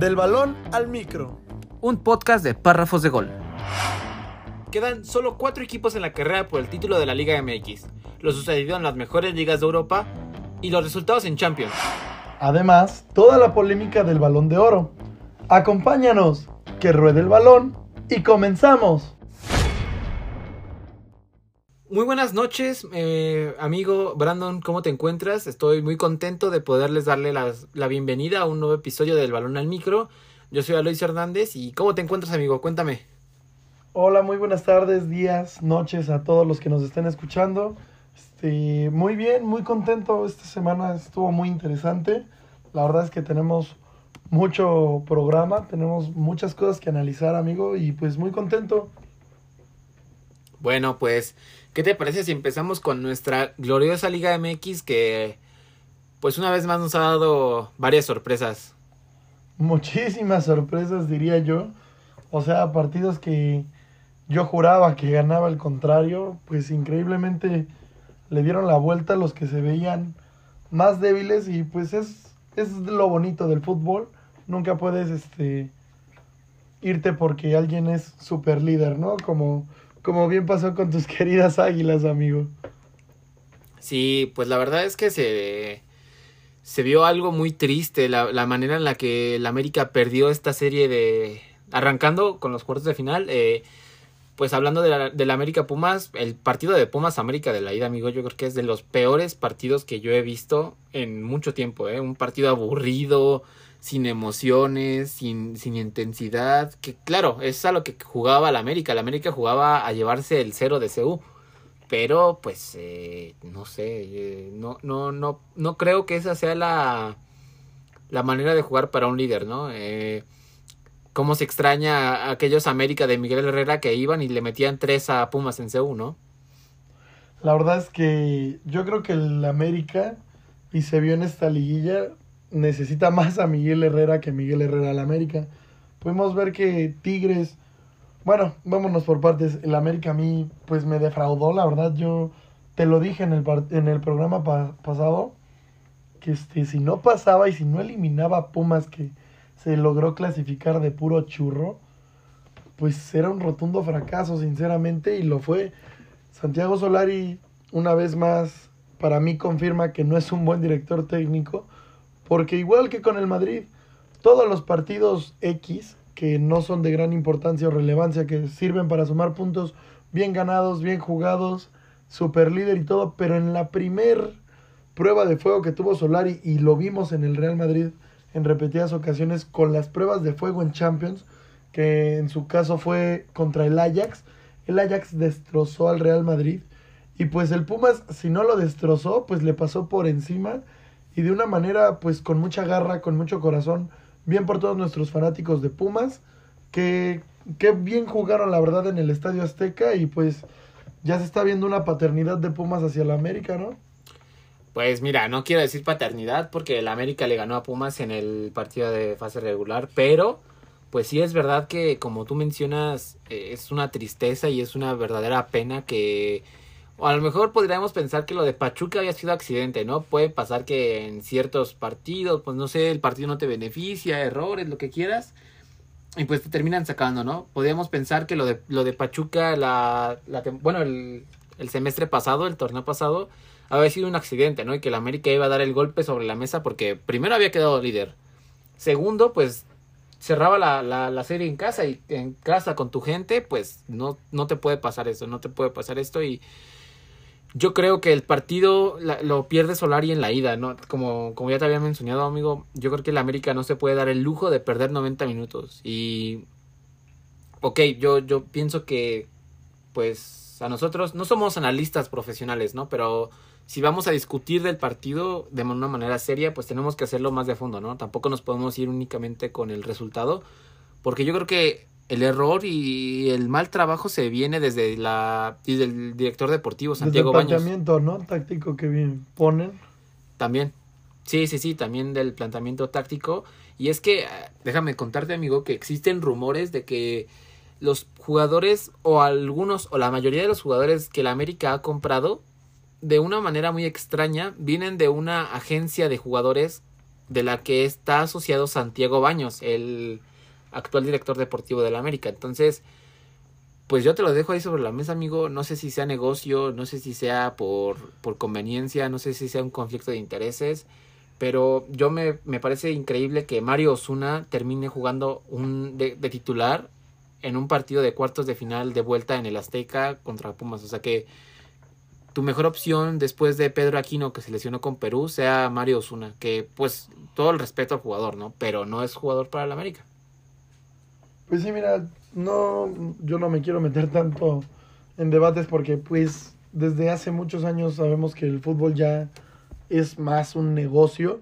Del balón al micro. Un podcast de párrafos de gol. Quedan solo cuatro equipos en la carrera por el título de la Liga MX. Lo sucedido en las mejores ligas de Europa y los resultados en Champions. Además, toda la polémica del balón de oro. Acompáñanos, que ruede el balón y comenzamos. Muy buenas noches, eh, amigo Brandon, ¿cómo te encuentras? Estoy muy contento de poderles darle la bienvenida a un nuevo episodio del Balón al Micro. Yo soy Alois Hernández y ¿cómo te encuentras, amigo? Cuéntame. Hola, muy buenas tardes, días, noches a todos los que nos estén escuchando. Este, muy bien, muy contento. Esta semana estuvo muy interesante. La verdad es que tenemos mucho programa, tenemos muchas cosas que analizar, amigo, y pues muy contento. Bueno, pues, ¿qué te parece si empezamos con nuestra gloriosa Liga MX que, pues, una vez más nos ha dado varias sorpresas? Muchísimas sorpresas, diría yo. O sea, partidos que yo juraba que ganaba el contrario, pues increíblemente le dieron la vuelta a los que se veían más débiles y pues es, es lo bonito del fútbol. Nunca puedes este irte porque alguien es super líder, ¿no? Como, como bien pasó con tus queridas águilas, amigo. Sí, pues la verdad es que se, se vio algo muy triste, la, la manera en la que el América perdió esta serie de... Arrancando con los cuartos de final, eh, pues hablando de la, de la América Pumas, el partido de Pumas América de la ida, amigo, yo creo que es de los peores partidos que yo he visto en mucho tiempo, ¿eh? Un partido aburrido, sin emociones, sin, sin intensidad, que claro, es a lo que jugaba la América, la América jugaba a llevarse el cero de CU pero pues eh, no sé eh, no no no no creo que esa sea la la manera de jugar para un líder no eh, cómo se extraña a aquellos América de Miguel Herrera que iban y le metían tres a Pumas en CU no La verdad es que yo creo que el América, y se vio en esta liguilla, necesita más a Miguel Herrera que Miguel Herrera al América. Pudimos ver que Tigres, bueno, vámonos por partes, el América a mí pues me defraudó, la verdad yo te lo dije en el, en el programa pa- pasado, que este, si no pasaba y si no eliminaba a Pumas que se logró clasificar de puro churro, pues era un rotundo fracaso, sinceramente, y lo fue. Santiago Solari, una vez más, para mí confirma que no es un buen director técnico, porque igual que con el Madrid, todos los partidos X, que no son de gran importancia o relevancia, que sirven para sumar puntos bien ganados, bien jugados, super líder y todo, pero en la primer prueba de fuego que tuvo Solari, y lo vimos en el Real Madrid en repetidas ocasiones con las pruebas de fuego en Champions, que en su caso fue contra el Ajax, el Ajax destrozó al Real Madrid y pues el Pumas si no lo destrozó pues le pasó por encima y de una manera pues con mucha garra, con mucho corazón, bien por todos nuestros fanáticos de Pumas que, que bien jugaron la verdad en el Estadio Azteca y pues ya se está viendo una paternidad de Pumas hacia la América, ¿no? pues mira no quiero decir paternidad porque el América le ganó a Pumas en el partido de fase regular pero pues sí es verdad que como tú mencionas eh, es una tristeza y es una verdadera pena que o a lo mejor podríamos pensar que lo de Pachuca había sido accidente, ¿no? Puede pasar que en ciertos partidos, pues no sé, el partido no te beneficia, errores, lo que quieras, y pues te terminan sacando, ¿no? Podríamos pensar que lo de, lo de Pachuca, la, la bueno, el, el semestre pasado, el torneo pasado, había sido un accidente, ¿no? Y que el América iba a dar el golpe sobre la mesa porque primero había quedado líder. Segundo, pues cerraba la, la, la serie en casa y en casa con tu gente, pues no, no te puede pasar esto, no te puede pasar esto y yo creo que el partido lo pierde Solari en la ida, ¿no? Como, como ya te había mencionado, amigo, yo creo que el América no se puede dar el lujo de perder 90 minutos. Y, ok, yo, yo pienso que, pues, a nosotros no somos analistas profesionales, ¿no? Pero si vamos a discutir del partido de una manera seria, pues tenemos que hacerlo más de fondo, ¿no? Tampoco nos podemos ir únicamente con el resultado, porque yo creo que el error y el mal trabajo se viene desde la desde el director deportivo Desde Santiago el Baños planteamiento, ¿no? Táctico que bien ponen. también. Sí, sí, sí, también del planteamiento táctico. Y es que, déjame contarte, amigo, que existen rumores de que los jugadores, o algunos, o la mayoría de los jugadores que la América ha comprado, de una manera muy extraña, vienen de una agencia de jugadores de la que está asociado Santiago Baños, el actual director deportivo de la América. Entonces, pues yo te lo dejo ahí sobre la mesa, amigo. No sé si sea negocio, no sé si sea por, por conveniencia, no sé si sea un conflicto de intereses. Pero yo me, me parece increíble que Mario Osuna termine jugando un de, de, titular en un partido de cuartos de final de vuelta en el Azteca contra Pumas. O sea que tu mejor opción después de Pedro Aquino que se lesionó con Perú sea Mario Osuna, que pues todo el respeto al jugador, ¿no? Pero no es jugador para el América. Pues sí, mira, no, yo no me quiero meter tanto en debates porque pues desde hace muchos años sabemos que el fútbol ya es más un negocio.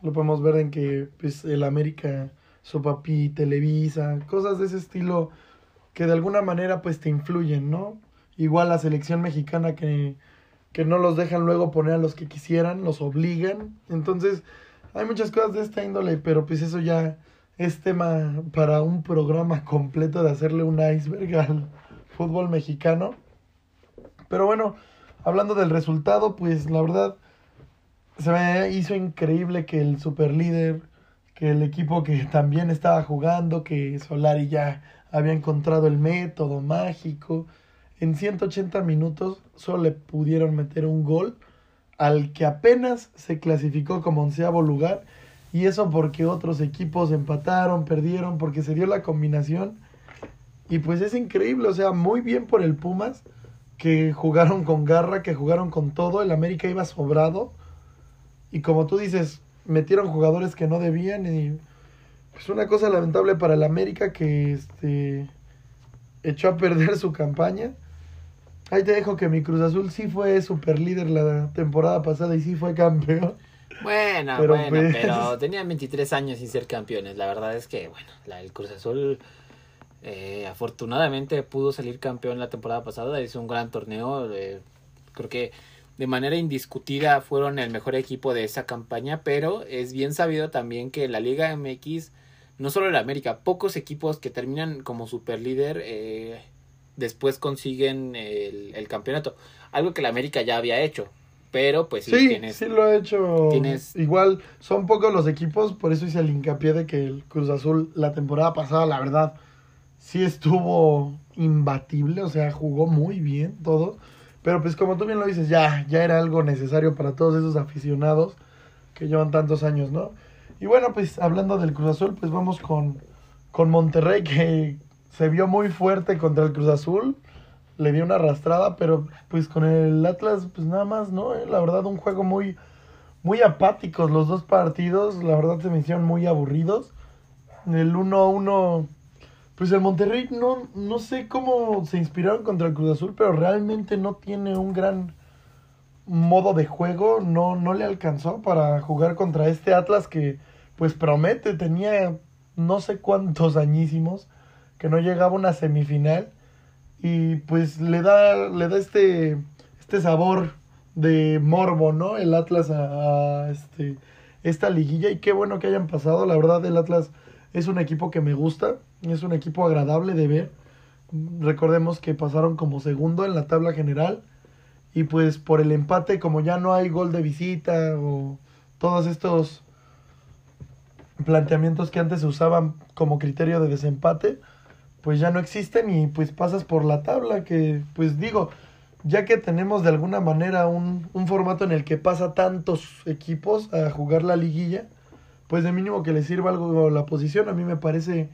Lo podemos ver en que pues el América, su papi, Televisa, cosas de ese estilo que de alguna manera pues te influyen, ¿no? Igual la selección mexicana que, que no los dejan luego poner a los que quisieran, los obligan. Entonces, hay muchas cosas de esta índole, pero pues eso ya es tema para un programa completo de hacerle un iceberg al fútbol mexicano. Pero bueno, hablando del resultado, pues la verdad se me hizo increíble que el superlíder, que el equipo que también estaba jugando, que Solari ya había encontrado el método mágico, en 180 minutos solo le pudieron meter un gol al que apenas se clasificó como onceavo lugar y eso porque otros equipos empataron, perdieron, porque se dio la combinación. Y pues es increíble, o sea, muy bien por el Pumas, que jugaron con garra, que jugaron con todo. El América iba sobrado. Y como tú dices, metieron jugadores que no debían. Y pues una cosa lamentable para el América que este echó a perder su campaña. Ahí te dejo que mi Cruz Azul sí fue super líder la temporada pasada y sí fue campeón. Bueno, pero bueno, pues... pero tenían 23 años sin ser campeones. La verdad es que, bueno, la, el Cruz Azul eh, afortunadamente pudo salir campeón la temporada pasada. Hizo un gran torneo. Eh, creo que de manera indiscutida fueron el mejor equipo de esa campaña, pero es bien sabido también que la Liga MX, no solo en América, pocos equipos que terminan como superlíder eh, después consiguen el, el campeonato. Algo que la América ya había hecho pero pues sí, sí, tienes, sí lo he hecho. Tienes... Igual son pocos los equipos, por eso hice el hincapié de que el Cruz Azul la temporada pasada, la verdad, sí estuvo imbatible, o sea, jugó muy bien todo. Pero pues como tú bien lo dices, ya, ya era algo necesario para todos esos aficionados que llevan tantos años, ¿no? Y bueno, pues hablando del Cruz Azul, pues vamos con, con Monterrey, que se vio muy fuerte contra el Cruz Azul le dio una arrastrada, pero pues con el Atlas, pues nada más, ¿no? Eh, la verdad, un juego muy, muy apáticos los dos partidos, la verdad se me hicieron muy aburridos. El 1-1, pues el Monterrey no, no sé cómo se inspiraron contra el Cruz Azul, pero realmente no tiene un gran modo de juego, no, no le alcanzó para jugar contra este Atlas que pues promete, tenía no sé cuántos añísimos que no llegaba a una semifinal y pues le da, le da este, este sabor de morbo, ¿no? El Atlas a, este, esta liguilla. Y qué bueno que hayan pasado, la verdad el Atlas es un equipo que me gusta, es un equipo agradable de ver, recordemos que pasaron como segundo en la tabla general. Y pues por el empate como ya no hay gol de visita o todos estos planteamientos que antes se usaban como criterio de desempate, pues ya no existen y pues pasas por la tabla que pues digo, ya que tenemos de alguna manera un, un formato en el que pasa tantos equipos a jugar la liguilla, pues de mínimo que le sirva algo la posición, a mí me parece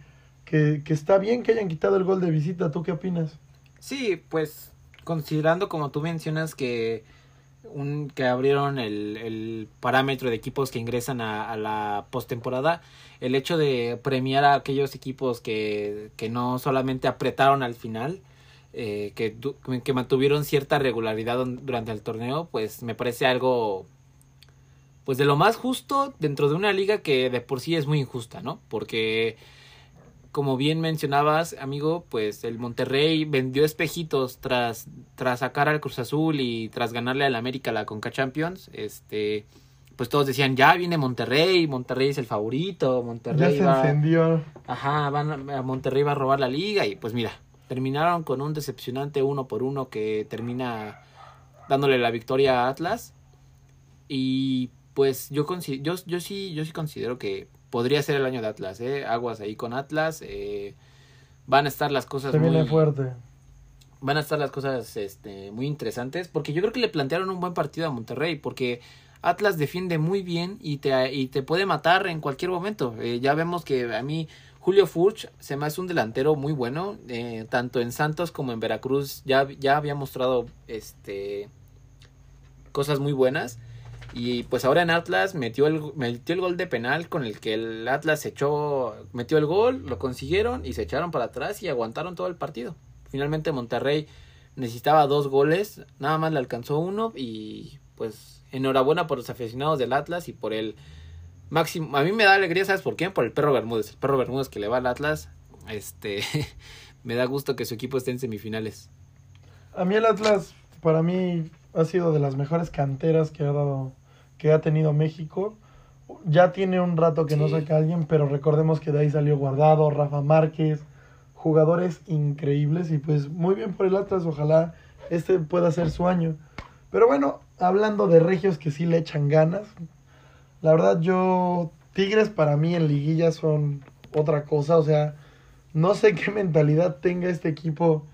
que, que está bien que hayan quitado el gol de visita, ¿tú qué opinas? Sí, pues considerando como tú mencionas que un, que abrieron el, el, parámetro de equipos que ingresan a, a la postemporada, el hecho de premiar a aquellos equipos que, que no solamente apretaron al final, eh, que, que mantuvieron cierta regularidad durante el torneo, pues me parece algo pues de lo más justo dentro de una liga que de por sí es muy injusta, ¿no? Porque como bien mencionabas, amigo, pues el Monterrey vendió espejitos tras, tras sacar al Cruz Azul y tras ganarle al América la Conca Champions. Este, pues todos decían, ya viene Monterrey, Monterrey es el favorito, Monterrey ya se va, encendió. Ajá, van a Monterrey va a robar la liga y pues mira, terminaron con un decepcionante uno por uno que termina dándole la victoria a Atlas. Y pues yo, yo, yo, sí, yo sí considero que podría ser el año de Atlas, ¿eh? Aguas ahí con Atlas. eh, van a estar las cosas Se viene muy, fuerte. van a estar las cosas este, muy interesantes porque yo creo que le plantearon un buen partido a Monterrey porque Atlas defiende muy bien y te, y te puede matar en cualquier momento. Eh, ya vemos que a mí Julio Furch se me hace un delantero muy bueno, eh, tanto en Santos como en Veracruz ya, ya había mostrado este cosas muy buenas. Y pues ahora en Atlas metió el, metió el gol de penal con el que el Atlas echó, metió el gol, lo consiguieron y se echaron para atrás y aguantaron todo el partido. Finalmente Monterrey necesitaba dos goles, nada más le alcanzó uno y pues enhorabuena por los aficionados del Atlas y por el máximo. A mí me da alegría, ¿sabes por qué? Por el perro Bermúdez. El perro Bermúdez que le va al Atlas, este, me da gusto que su equipo esté en semifinales. A mí el Atlas, para mí, ha sido de las mejores canteras que ha dado, que ha tenido México. Ya tiene un rato que no saca a alguien, pero recordemos que de ahí salió Guardado, Rafa Márquez, jugadores increíbles y pues muy bien por el Atlas, ojalá este pueda ser su año. Pero bueno, hablando de regios que sí le echan ganas, la verdad yo, Tigres para mí en liguilla son otra cosa, o sea, no sé qué mentalidad tenga este equipo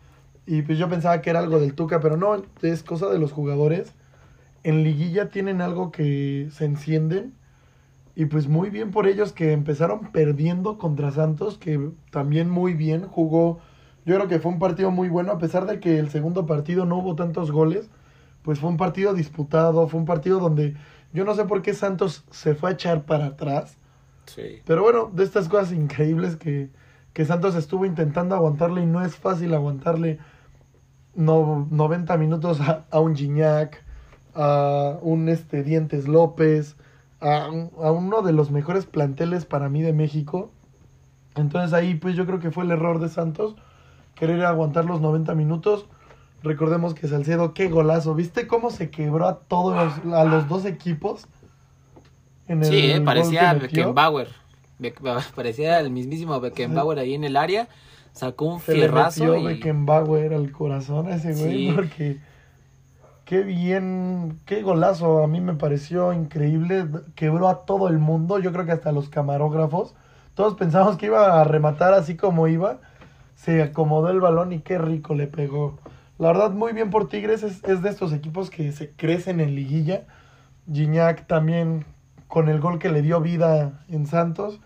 y pues yo pensaba que era algo del Tuca, pero no, es cosa de los jugadores. En liguilla tienen algo que se encienden. Y pues muy bien por ellos que empezaron perdiendo contra Santos, que también muy bien jugó. Yo creo que fue un partido muy bueno, a pesar de que el segundo partido no hubo tantos goles. Pues fue un partido disputado, fue un partido donde yo no sé por qué Santos se fue a echar para atrás. Sí. Pero bueno, de estas cosas increíbles que, que Santos estuvo intentando aguantarle y no es fácil aguantarle no, 90 minutos a, a un Gignac, a un este, Dientes López, a, a uno de los mejores planteles para mí de México. Entonces ahí pues yo creo que fue el error de Santos, querer aguantar los 90 minutos. Recordemos que Salcedo, qué golazo. ¿Viste cómo se quebró a todos los, a los dos equipos? En Sí, eh, parecía que? Beckenbauer. Beck- parecía el mismísimo Beckenbauer ahí en el área. Sacó un Se le fierrazo. metió y- Beckenbauer al corazón a ese güey Sí. porque qué bien, qué golazo, a mí me pareció increíble, quebró a todo el mundo, yo creo que hasta los camarógrafos, todos pensamos que iba a rematar así como iba, se acomodó el balón y qué rico le pegó. La verdad, muy bien por Tigres, es, es de estos equipos que se crecen en liguilla. Gignac también con el gol que le dio vida en Santos.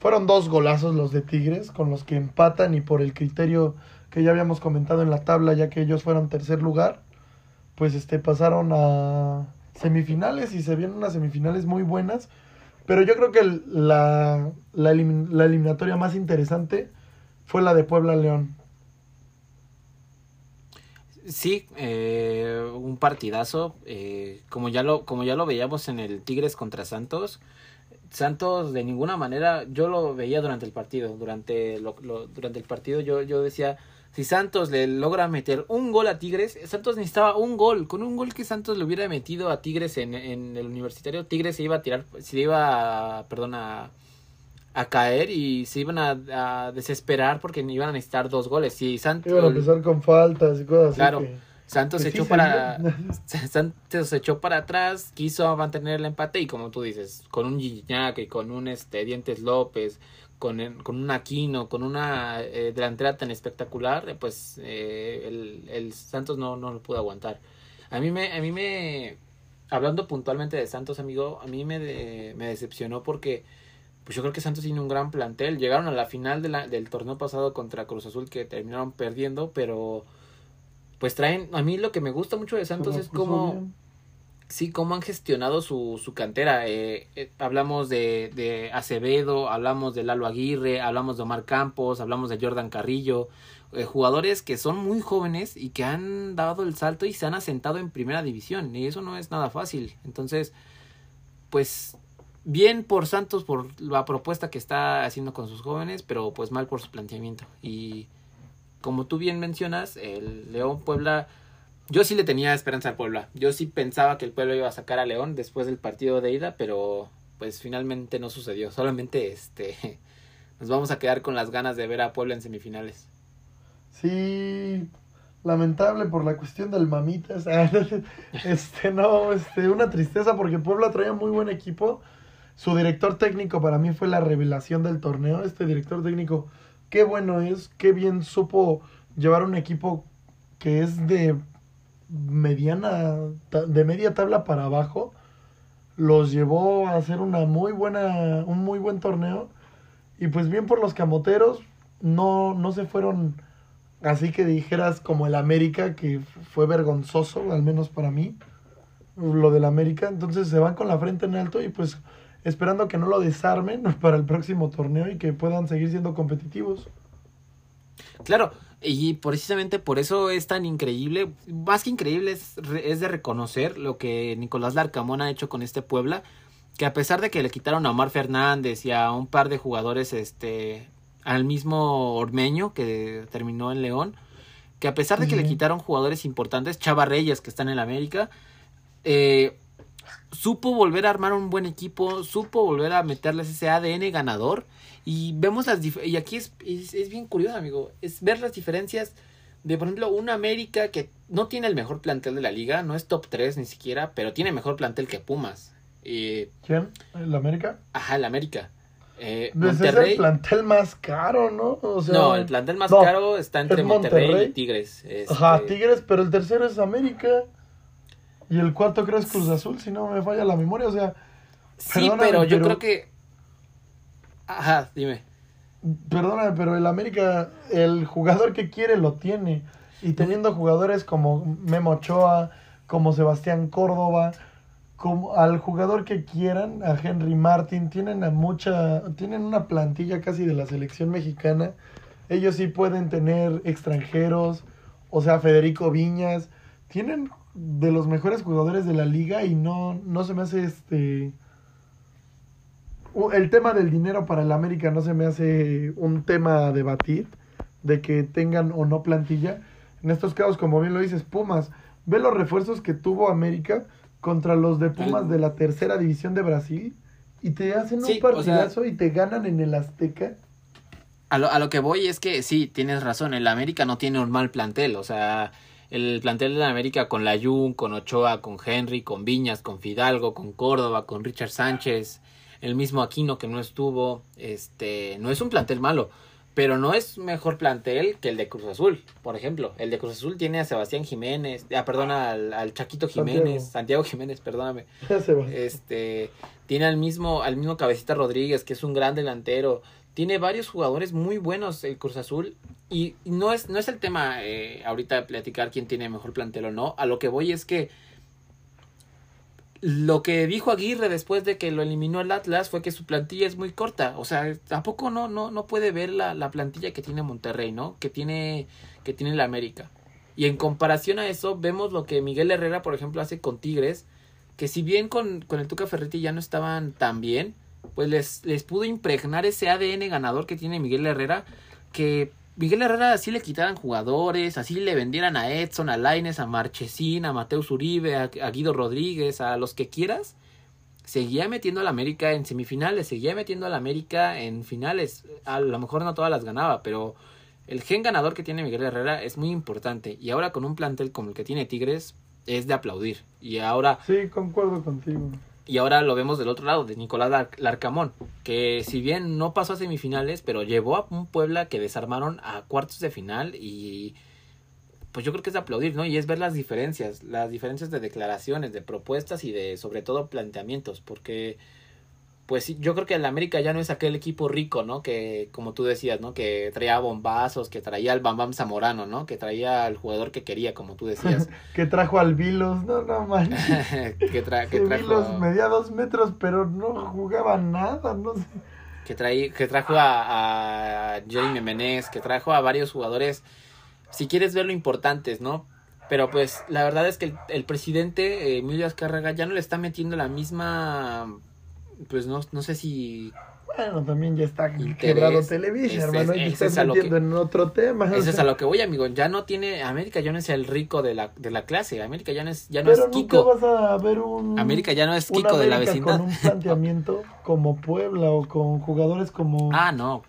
Fueron dos golazos los de Tigres, con los que empatan y por el criterio que ya habíamos comentado en la tabla, ya que ellos fueron tercer lugar, pues este pasaron a semifinales y se vienen unas semifinales muy buenas. Pero yo creo que la, la eliminatoria más interesante fue la de Puebla-León. Sí, eh, un partidazo. eh, como, ya lo, como ya lo veíamos en el Tigres contra Santos. Santos de ninguna manera, yo lo veía durante el partido. Durante, lo, durante el partido yo, yo decía, si Santos le logra meter un gol a Tigres, Santos necesitaba un gol. Con un gol que Santos le hubiera metido a Tigres en, en el universitario, Tigres se iba a tirar, se iba perdón, a, a caer y se iban a, a desesperar porque iban a necesitar dos goles. Si Santos, Iban a empezar con faltas y cosas Claro. así. que- Santos se echó para. Santos se echó para atrás, quiso mantener el empate y como tú dices, con un Gignac y con un este Dientes López, con, con un Aquino, con una eh, delantera tan espectacular, eh, pues eh, el, el Santos no, no lo pudo aguantar. A mí me a mí me hablando puntualmente de Santos, amigo, a mí me de- me decepcionó porque pues yo creo que Santos tiene un gran plantel. Llegaron a la final de la- del torneo pasado contra Cruz Azul que terminaron perdiendo, pero pues traen, a mí lo que me gusta mucho de Santos es cómo, bien. sí, cómo han gestionado su, su cantera. Eh, eh, hablamos de, de Acevedo, hablamos de Lalo Aguirre, hablamos de Omar Campos, hablamos de Jordan Carrillo, eh, jugadores que son muy jóvenes y que han dado el salto y se han asentado en primera división. Y eso no es nada fácil. Entonces, pues bien por Santos por la propuesta que está haciendo con sus jóvenes, pero pues mal por su planteamiento. Y como tú bien mencionas, el León Puebla, yo sí le tenía esperanza al Puebla. Yo sí pensaba que el Puebla iba a sacar a León después del partido de ida, pero pues finalmente no sucedió. Solamente este nos vamos a quedar con las ganas de ver a Puebla en semifinales. Sí, lamentable por la cuestión del mamitas. este, no, este, una tristeza porque Puebla traía muy buen equipo. Su director técnico para mí fue la revelación del torneo. Este director técnico, qué bueno es, qué bien supo llevar un equipo que es de mediana, de media tabla para abajo. Los llevó a hacer una muy buena, un muy buen torneo. Y pues bien por los camoteros, no, no se fueron así que dijeras como el América, que fue vergonzoso, al menos para mí, lo del América. Entonces se van con la frente en alto y pues esperando que no lo desarmen para el próximo torneo y que puedan seguir siendo competitivos. Claro, y precisamente por eso es tan increíble, más que increíble es, es de reconocer lo que Nicolás Larcamón ha hecho con este Puebla, que a pesar de que le quitaron a Omar Fernández y a un par de jugadores este al mismo Ormeño que terminó en León, que a pesar de que le quitaron jugadores importantes, Chava Reyes que está en el América, eh, supo volver a armar un buen equipo, supo volver a meterles ese ADN ganador y vemos las y aquí es, es, bien curioso amigo, es ver las diferencias de por ejemplo una América que no tiene el mejor plantel de la liga, no es top 3 ni siquiera, pero tiene mejor plantel que Pumas. Eh, ¿Quién? ¿El América? Ajá, el América. Eh, pues es el plantel más caro, ¿no? O sea, no, el plantel más caro está entre Monterrey, y Tigres. Ajá, este, Tigres, pero el tercero es América. Y el cuarto creo es Cruz Azul, si no me falla la memoria. O sea, sí, pero yo creo que. Ajá, dime. Perdóname, pero el América, el jugador que quiere lo tiene. Y teniendo jugadores como Memo Ochoa, como Sebastián Córdoba, como al jugador que quieran, a Henry Martin, tienen a mucha, tienen una plantilla casi de la selección mexicana. Ellos sí pueden tener extranjeros, o sea, Federico Viñas, tienen de los mejores jugadores de la liga y no, no se me hace este el tema del dinero para el América no se me hace un tema a debatir de que tengan o no plantilla. En estos casos, como bien lo dices, Pumas, ve los refuerzos que tuvo América contra los de Pumas de la tercera división de Brasil y te hacen un partidazo y te ganan en el Azteca. A lo, a lo que voy es que sí, tienes razón, el América no tiene un mal plantel, o sea, el plantel de la América con Layun, con Ochoa, con Henry, con Viñas, con Fidalgo, con Córdoba, con Richard Sánchez, el mismo Aquino que no estuvo, este, no es un plantel malo pero no es mejor plantel que el de Cruz Azul, por ejemplo. El de Cruz Azul tiene a Sebastián Jiménez, ah, perdón, al, Chaquito Jiménez, Santiago. Jiménez, perdóname. este, tiene al mismo, al mismo Cabecita Rodríguez, que es un gran delantero. Tiene varios jugadores muy buenos el Cruz Azul. Y no es, no es el tema eh, ahorita platicar quién tiene mejor plantel o no. A lo que voy es que lo que dijo Aguirre después de que lo eliminó el Atlas fue que su plantilla es muy corta. O sea, tampoco no, no, no puede ver la, la plantilla que tiene Monterrey, ¿no? Que tiene, que tiene la América. Y en comparación a eso, vemos lo que Miguel Herrera, por ejemplo, hace con Tigres, que si bien con, con el Tuca Ferretti ya no estaban tan bien, pues les, les pudo impregnar ese ADN ganador que tiene Miguel Herrera, que Miguel Herrera así le quitaran jugadores, así le vendieran a Edson, a Laines, a Marchesín, a Mateus Uribe, a, Guido Rodríguez, a los que quieras, seguía metiendo a la América en semifinales, seguía metiendo a la América en finales. A lo mejor no todas las ganaba, pero el gen ganador que tiene Miguel Herrera es muy importante. Y ahora con un plantel como el que tiene Tigres, es de aplaudir. Y ahora. Sí, concuerdo contigo. Y ahora lo vemos del otro lado, de Nicolás Larcamón, que si bien no pasó a semifinales, pero llevó a un Puebla que desarmaron a cuartos de final y pues yo creo que es aplaudir, ¿no? Y es ver las diferencias, las diferencias de declaraciones, de propuestas y de sobre todo planteamientos, porque pues yo creo que el América ya no es aquel equipo rico, ¿no? Que, como tú decías, ¿no? Que traía bombazos, que traía al Bam Bam Zamorano, ¿no? Que traía al jugador que quería, como tú decías. que trajo al Vilos, no, no manches. que, tra que trajo... Vilos medía dos metros, pero no jugaba nada, no sé. Que, traí, que trajo a, a Jeremy Menez, que trajo a varios jugadores, si quieres verlo, importantes, ¿no? Pero pues la verdad es que el, el presidente eh, Emilio Azcárraga ya no le está metiendo la misma pues no, no sé si bueno, también ya está quebrado Televisa, hermano, y estás metiendo en otro tema. Eso es a lo que voy, amigo. Ya no tiene, América ya no es el rico de la, de la clase, América ya no es, ya no Pero es Kiko. vas a ver un... América ya no es Kiko de la vecindad. con un planteamiento como Puebla o con jugadores como... Ah, no.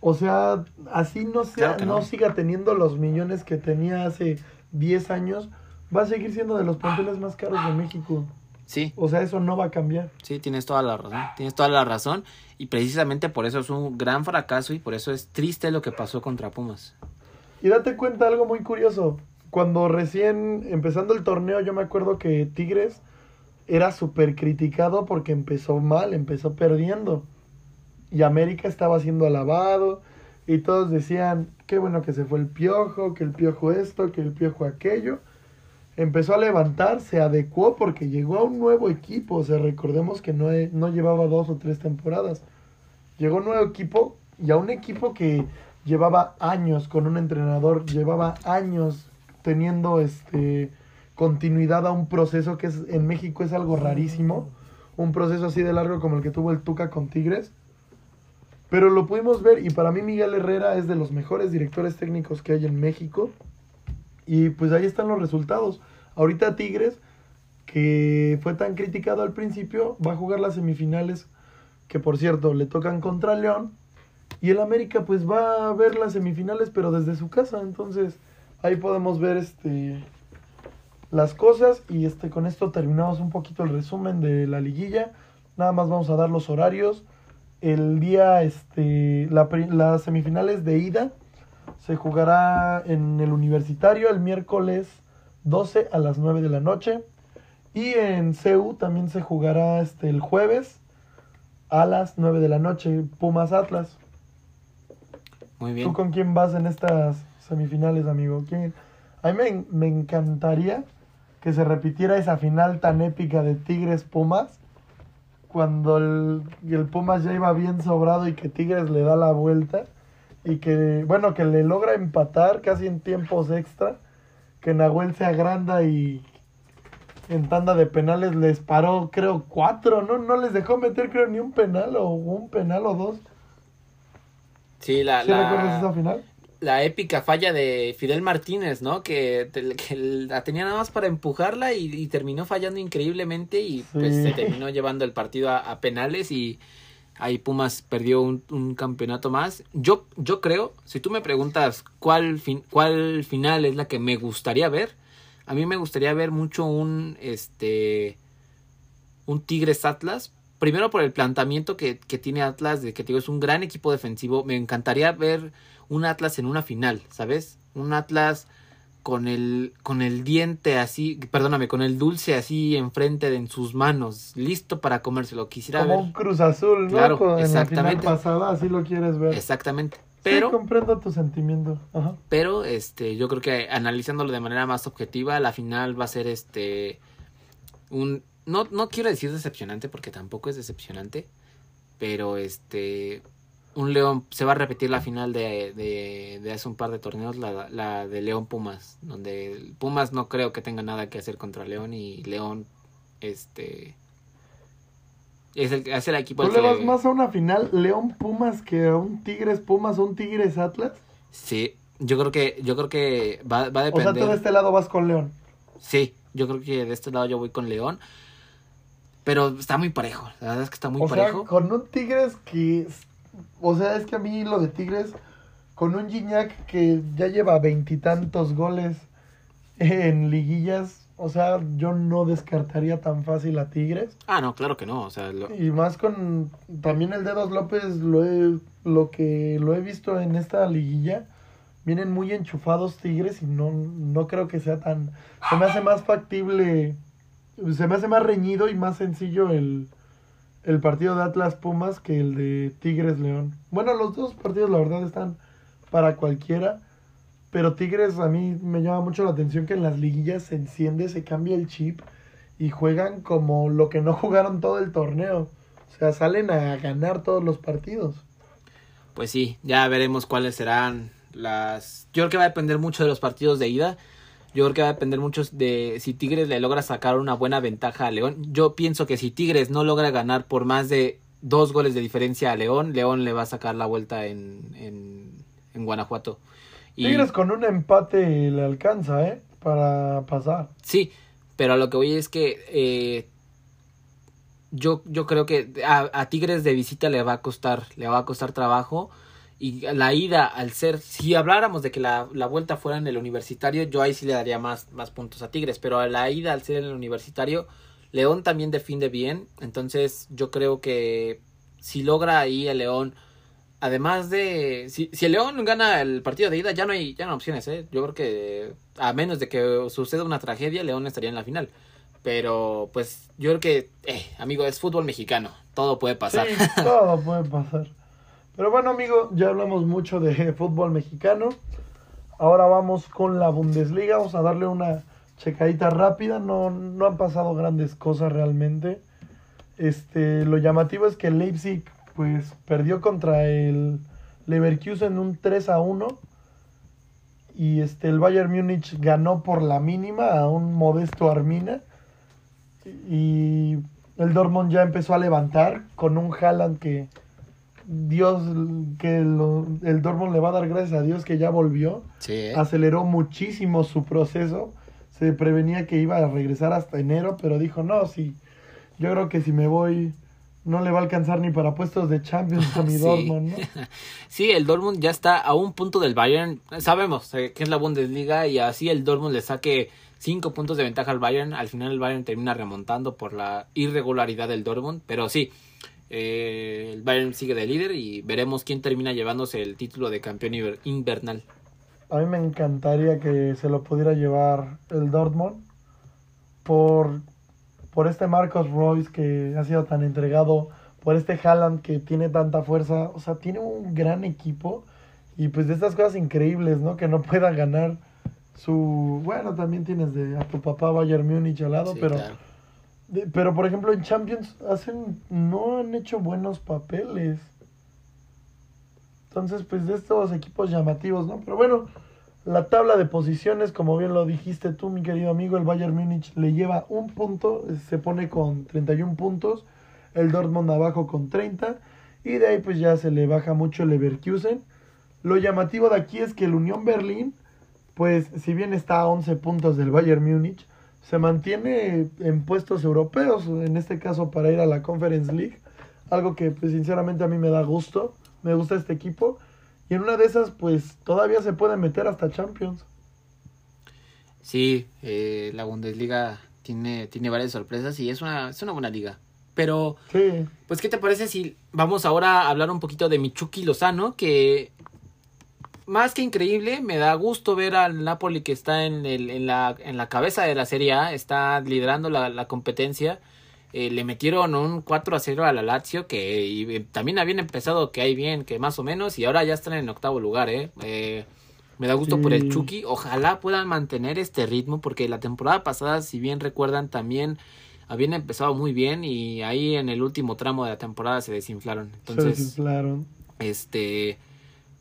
O sea, así no, sea, no. no siga teniendo los millones que tenía hace 10 años, va a seguir siendo de los planteles más caros de México. Sí, O sea, eso no va a cambiar. sí, tienes toda la razón. Tienes toda la razón. Y precisamente por eso es un gran fracaso y por eso es triste lo que pasó contra Pumas. Y date cuenta algo muy curioso. Cuando recién empezando el torneo, yo me acuerdo que Tigres era súper criticado porque empezó mal, empezó perdiendo. Y América estaba siendo alabado. Y todos decían, qué bueno que se fue el piojo, que el piojo esto, que el piojo aquello. Empezó a levantar, se adecuó porque llegó a un nuevo equipo. O sea, recordemos que no, he- no llevaba dos o tres temporadas. Llegó un nuevo equipo y a un equipo que llevaba años con un entrenador, llevaba años teniendo este continuidad a un proceso que es, en México es algo rarísimo, un proceso así de largo como el que tuvo el Tuca con Tigres. Pero lo pudimos ver y para mí Miguel Herrera es de los mejores directores técnicos que hay en México. Y pues ahí están los resultados. Ahorita Tigres, que fue tan criticado al principio, va a jugar las semifinales, que por cierto le tocan contra León. Y el América pues va a ver las semifinales, pero desde su casa. Entonces ahí podemos ver este las cosas. Y este con esto terminamos un poquito el resumen de la liguilla. Nada más vamos a dar los horarios. El día, este, la las semifinales de ida se jugará en el universitario el miércoles 12 a las 9 de la noche. Y en CEU también se jugará este, el jueves a las 9 de la noche, Pumas Atlas. Muy bien. ¿Tú con quién vas en estas semifinales, amigo? ¿Quién? A mí me, me encantaría que se repitiera esa final tan épica de Tigres Pumas. Cuando el, el Pumas ya iba bien sobrado y que Tigres le da la vuelta. Y que, bueno, que le logra empatar casi en tiempos extra. Que Nahuel se agranda y en tanda de penales les paró, creo, cuatro. No, no les dejó meter, creo, ni un penal o un penal o dos. Sí, la, ¿Sí recuerdas esa la, final? la épica falla de Fidel Martínez, ¿no? Que, te- que la tenía nada más para empujarla y, y terminó fallando increíblemente y pues se terminó llevando el partido a, a penales y ahí Pumas perdió un, campeonato más. Yo, yo creo, si tú me preguntas cuál, fin, cuál final es la que me gustaría ver, a mí me gustaría ver mucho un, este, un Tigres Atlas. Primero por el planteamiento que, que tiene Atlas, de que digo, es un gran equipo defensivo. Me encantaría ver un Atlas en una final, ¿sabes? Un Atlas con el, con el diente así, perdóname, con el dulce así enfrente de en sus manos, listo para comérselo. Quisiera Como ver. un Cruz Azul, ¿no? Claro, Con- en la final exactamente. pasada, así lo quieres ver. Exactamente. Pero Pero, comprendo tu sentimiento. Ajá. pero este, yo creo que analizándolo de manera más objetiva, la final va a ser este un no, no quiero decir decepcionante porque tampoco es decepcionante, pero este un León se va a repetir la final de, de, de hace un par de torneos, la, la de León Pumas, donde Pumas no creo que tenga nada que hacer contra León y León este es el, es el equipo ¿Tú le vas más a una final León Pumas que a un Tigres Pumas o un Tigres Atlas? Sí, yo creo que yo creo que va, va a O sea, depender. tú de este lado vas con León. Sí, yo creo que de este lado yo voy con León. Pero está muy parejo. La verdad es que está muy o sea, parejo. con un Tigres que... O sea, es que a mí lo de Tigres, con un Gignac que ya lleva veintitantos goles en liguillas, o sea, yo no descartaría tan fácil a Tigres. Ah, no, claro que no. O sea, lo- Y más con también el Dedos López, lo, he- lo que lo he visto en esta liguilla, vienen muy enchufados Tigres y no, no creo que sea tan... Se me hace más factible, se me hace más reñido y más sencillo el, el partido de Atlas Pumas que el de Tigres León. Bueno, los dos partidos la verdad están para cualquiera. Pero Tigres a mí me llama mucho la atención que en las liguillas se enciende, se cambia el chip y juegan como lo que no jugaron todo el torneo. O sea, salen a ganar todos los partidos. pues sí, ya veremos cuáles serán las. Yo creo que va a depender mucho de los partidos de ida. Yo creo que va a depender mucho de si Tigres le logra sacar una buena ventaja a León. Yo pienso que si Tigres no logra ganar por más de dos goles de diferencia a León, León le va a sacar la vuelta en, en, en Guanajuato. Y- Tigres con un empate le alcanza, ¿eh? Para pasar. Sí, pero a lo que voy es que eh, yo, yo creo que a, a Tigres de visita le va a costar, le va a costar trabajo Y la ida, al ser, si habláramos de que la, la vuelta fuera en el universitario, yo ahí sí le daría más, más puntos a Tigres, pero a la ida, al ser en el universitario, León también defiende bien, entonces yo creo que si logra ahí el León, además de, si, si el León gana el partido de ida, ya no hay, ya no hay opciones, ¿eh? yo creo que a menos de que suceda una tragedia, León estaría en la final. Pero pues yo creo que, eh, amigo, es fútbol mexicano, todo puede pasar. Sí, todo puede pasar. Pero bueno, amigo, ya hablamos mucho de fútbol mexicano. Ahora vamos con la Bundesliga. Vamos a darle una checadita rápida. No, no han pasado grandes cosas realmente. Este, lo llamativo es que Leipzig pues perdió contra el Leverkusen un 3 a 1 y este el Bayern Múnich ganó por la mínima a un modesto Armina y el Dortmund ya empezó a levantar con un Haaland que Dios que lo- el Dortmund le va a dar gracias a Dios que ya volvió Sí, ¿eh? aceleró muchísimo su proceso. Se prevenía que iba a regresar hasta enero, pero dijo, no, sí, yo creo que si me voy no le va a alcanzar ni para puestos de Champions a mi Sí. Dortmund, ¿no? Sí, el Dortmund ya está a un punto del Bayern. Sabemos eh, que es la Bundesliga y así el Dortmund le saque cinco puntos de ventaja al Bayern. Al final el Bayern termina remontando por la irregularidad del Dortmund. Pero sí, eh, el Bayern sigue de líder y veremos quién termina llevándose el título de campeón inver- invernal. A mí me encantaría que se lo pudiera llevar el Dortmund por, por este Marcos Royce que ha sido tan entregado, por este Haaland que tiene tanta fuerza, o sea, tiene un gran equipo y pues de estas cosas increíbles, ¿no? Que no pueda ganar su... Bueno, también tienes de a tu papá Bayern Múnich al lado, Sí, pero... claro. Pero por ejemplo en Champions hacen no han hecho buenos papeles. Entonces, pues de estos equipos llamativos, ¿no? Pero bueno, la tabla de posiciones, como bien lo dijiste tú, mi querido amigo, el Bayern Múnich le lleva un punto, eh, se pone con 31 puntos, el Dortmund abajo con 30, y de ahí pues ya se le baja mucho el Leverkusen. Lo llamativo de aquí es que el Unión Berlín, pues si bien está a 11 puntos del Bayern Múnich, se mantiene en puestos europeos, en este caso para ir a la Conference League, algo que pues sinceramente a mí me da gusto, me gusta este equipo, y en una de esas pues todavía se puede meter hasta Champions. Sí, eh, la Bundesliga tiene, tiene varias sorpresas y es una, es una buena liga. Pero Sí, Pues, ¿qué te parece si vamos ahora a hablar un poquito de Michuki Lozano? Que más que increíble, me da gusto ver al Napoli que está en, el, en, la, en la cabeza de la Serie A, está liderando la, la competencia. Eh, le metieron un 4 a 0 a la Lazio, que y, eh, también habían empezado que hay bien, que más o menos, y ahora ya están en octavo lugar, ¿eh? Eh, me da gusto por el. Chucky. Ojalá puedan mantener este ritmo, porque la temporada pasada, si bien recuerdan, también habían empezado muy bien y ahí en el último tramo de la temporada se desinflaron. se Entonces, desinflaron. este,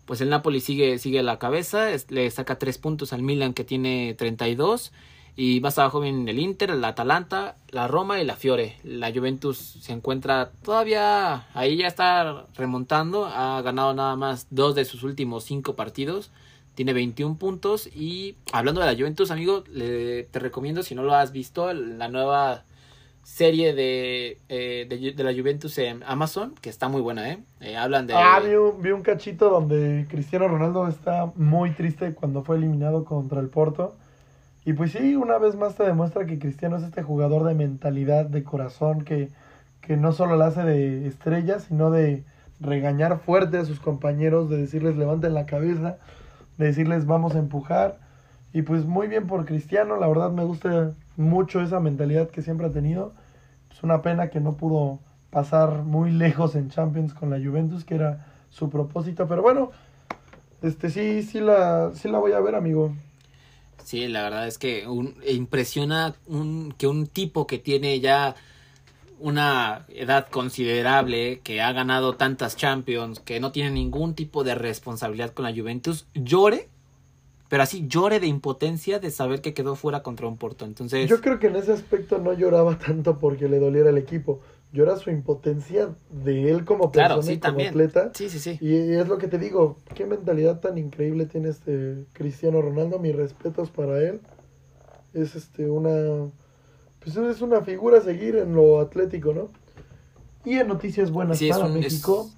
pues el Napoli sigue, sigue a la cabeza, le saca tres puntos al Milan que tiene 32 y más abajo vienen el Inter, el Atalanta, la Roma y la Fiore. La Juventus se encuentra todavía, ahí ya está remontando, ha ganado nada más dos de sus últimos cinco partidos. Tiene 21 puntos y hablando de la Juventus, amigo, le- te recomiendo si no lo has visto, la nueva serie de, eh, de, de la Juventus en Amazon, que está muy buena, ¿eh? Eh, hablan de... Ah, vi un, vi un cachito donde Cristiano Ronaldo está muy triste cuando fue eliminado contra el Porto. Y pues sí, una vez más te demuestra que Cristiano es este jugador de mentalidad, de corazón, que, que no solo la hace de estrella, sino de regañar fuerte a sus compañeros, de decirles levanten la cabeza, de decirles vamos a empujar. Y pues muy bien por Cristiano, la verdad me gusta mucho esa mentalidad que siempre ha tenido. Es una pena que no pudo pasar muy lejos en Champions con la Juventus, que era su propósito, pero bueno, este sí, sí la, sí la voy a ver, amigo. Sí, la verdad es que un- impresiona un, que un tipo que tiene ya una edad considerable, que ha ganado tantas Champions, que no tiene ningún tipo de responsabilidad con la Juventus, llore, pero así llore de impotencia de saber que quedó fuera contra un Porto. Entonces, Yo creo que en ese aspecto no lloraba tanto porque le doliera el equipo, llora su impotencia de él como persona claro, sí, y como también. atleta. Sí, sí, sí. Y es lo que te digo, qué mentalidad tan increíble tiene este Cristiano Ronaldo, mis respetos para él. Es este una pues es una figura a seguir en lo atlético, ¿no? Y en noticias buenas Sí, para un- es- México.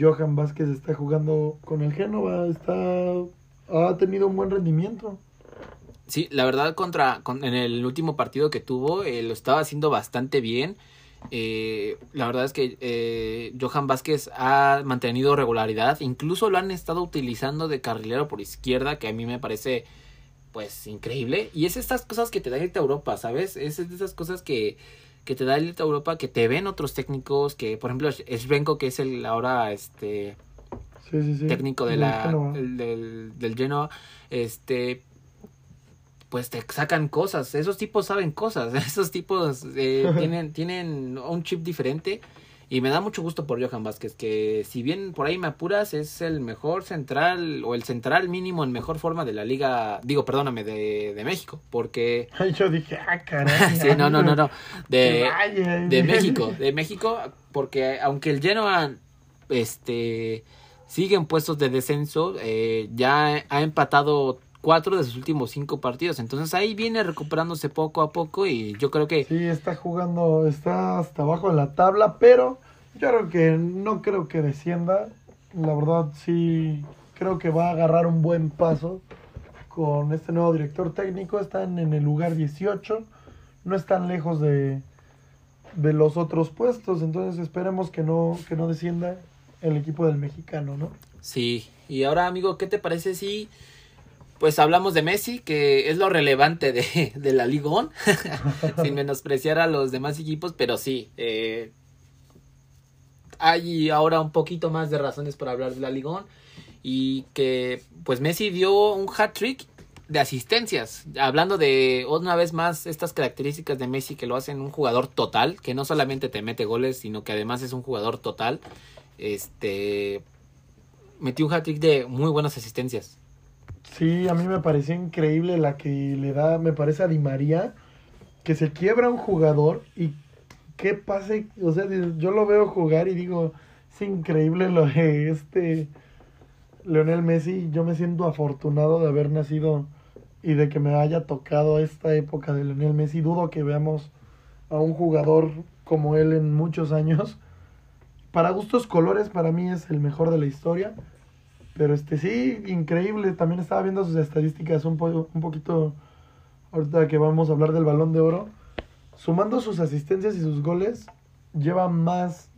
Johan Vázquez está jugando con el Génova, está ha tenido un buen rendimiento. Sí, la verdad contra con- en el último partido que tuvo eh, lo estaba haciendo bastante bien. Eh, la verdad es que eh, Johan Vázquez ha mantenido regularidad, incluso lo han estado utilizando de carrilero por izquierda, que a mí me parece pues increíble. Y es estas cosas que te da irte a Europa, ¿sabes? Es de esas cosas que, que te da irte a Europa, que te ven otros técnicos, que por ejemplo Svenko, que es el ahora este Sí, sí, sí. técnico de la, el- del, del Genoa, este, pues te sacan cosas, esos tipos saben cosas, esos tipos eh, tienen, tienen un chip diferente y me da mucho gusto por Johan Vázquez, que si bien por ahí me apuras, es el mejor central o el central mínimo en mejor forma de la liga, digo, perdóname, de, de México, porque... Ay, yo dije, ah, caray. sí, no, no, no, no, de, de México, de México, porque aunque el Genoa este sigue en puestos de descenso, eh, ya ha empatado cuatro de sus últimos cinco partidos, entonces ahí viene recuperándose poco a poco y yo creo que Sí, está jugando, está hasta abajo en la tabla, pero yo creo que no creo que descienda. La verdad, sí, creo que va a agarrar un buen paso con este nuevo director técnico. Están en el lugar 18, no están lejos de, de los otros puestos, entonces esperemos que no, que no descienda el equipo del mexicano, ¿no? sí. Y ahora, amigo, ¿qué te parece si pues hablamos de Messi, que es lo relevante de, de la Ligón, sin menospreciar a los demás equipos, pero sí, eh, hay ahora un poquito más de razones para hablar de la Ligón y que pues Messi dio un hat trick de asistencias, hablando de una vez más estas características de Messi que lo hacen un jugador total, que no solamente te mete goles, sino que además es un jugador total. Este metió un hat trick de muy buenas asistencias. Sí, a mí me pareció increíble la que le da, me parece a Di María, que se quiebra un jugador y qué pase, o sea, yo lo veo jugar y digo, es increíble lo de este Leonel Messi, yo me siento afortunado de haber nacido y de que me haya tocado esta época de Leonel Messi, dudo que veamos a un jugador como él en muchos años. Para gustos colores, para mí es el mejor de la historia. Pero este sí, increíble. También estaba viendo sus estadísticas un, po- un poquito. Ahorita que vamos a hablar del balón de oro. Sumando sus asistencias y sus goles, lleva más.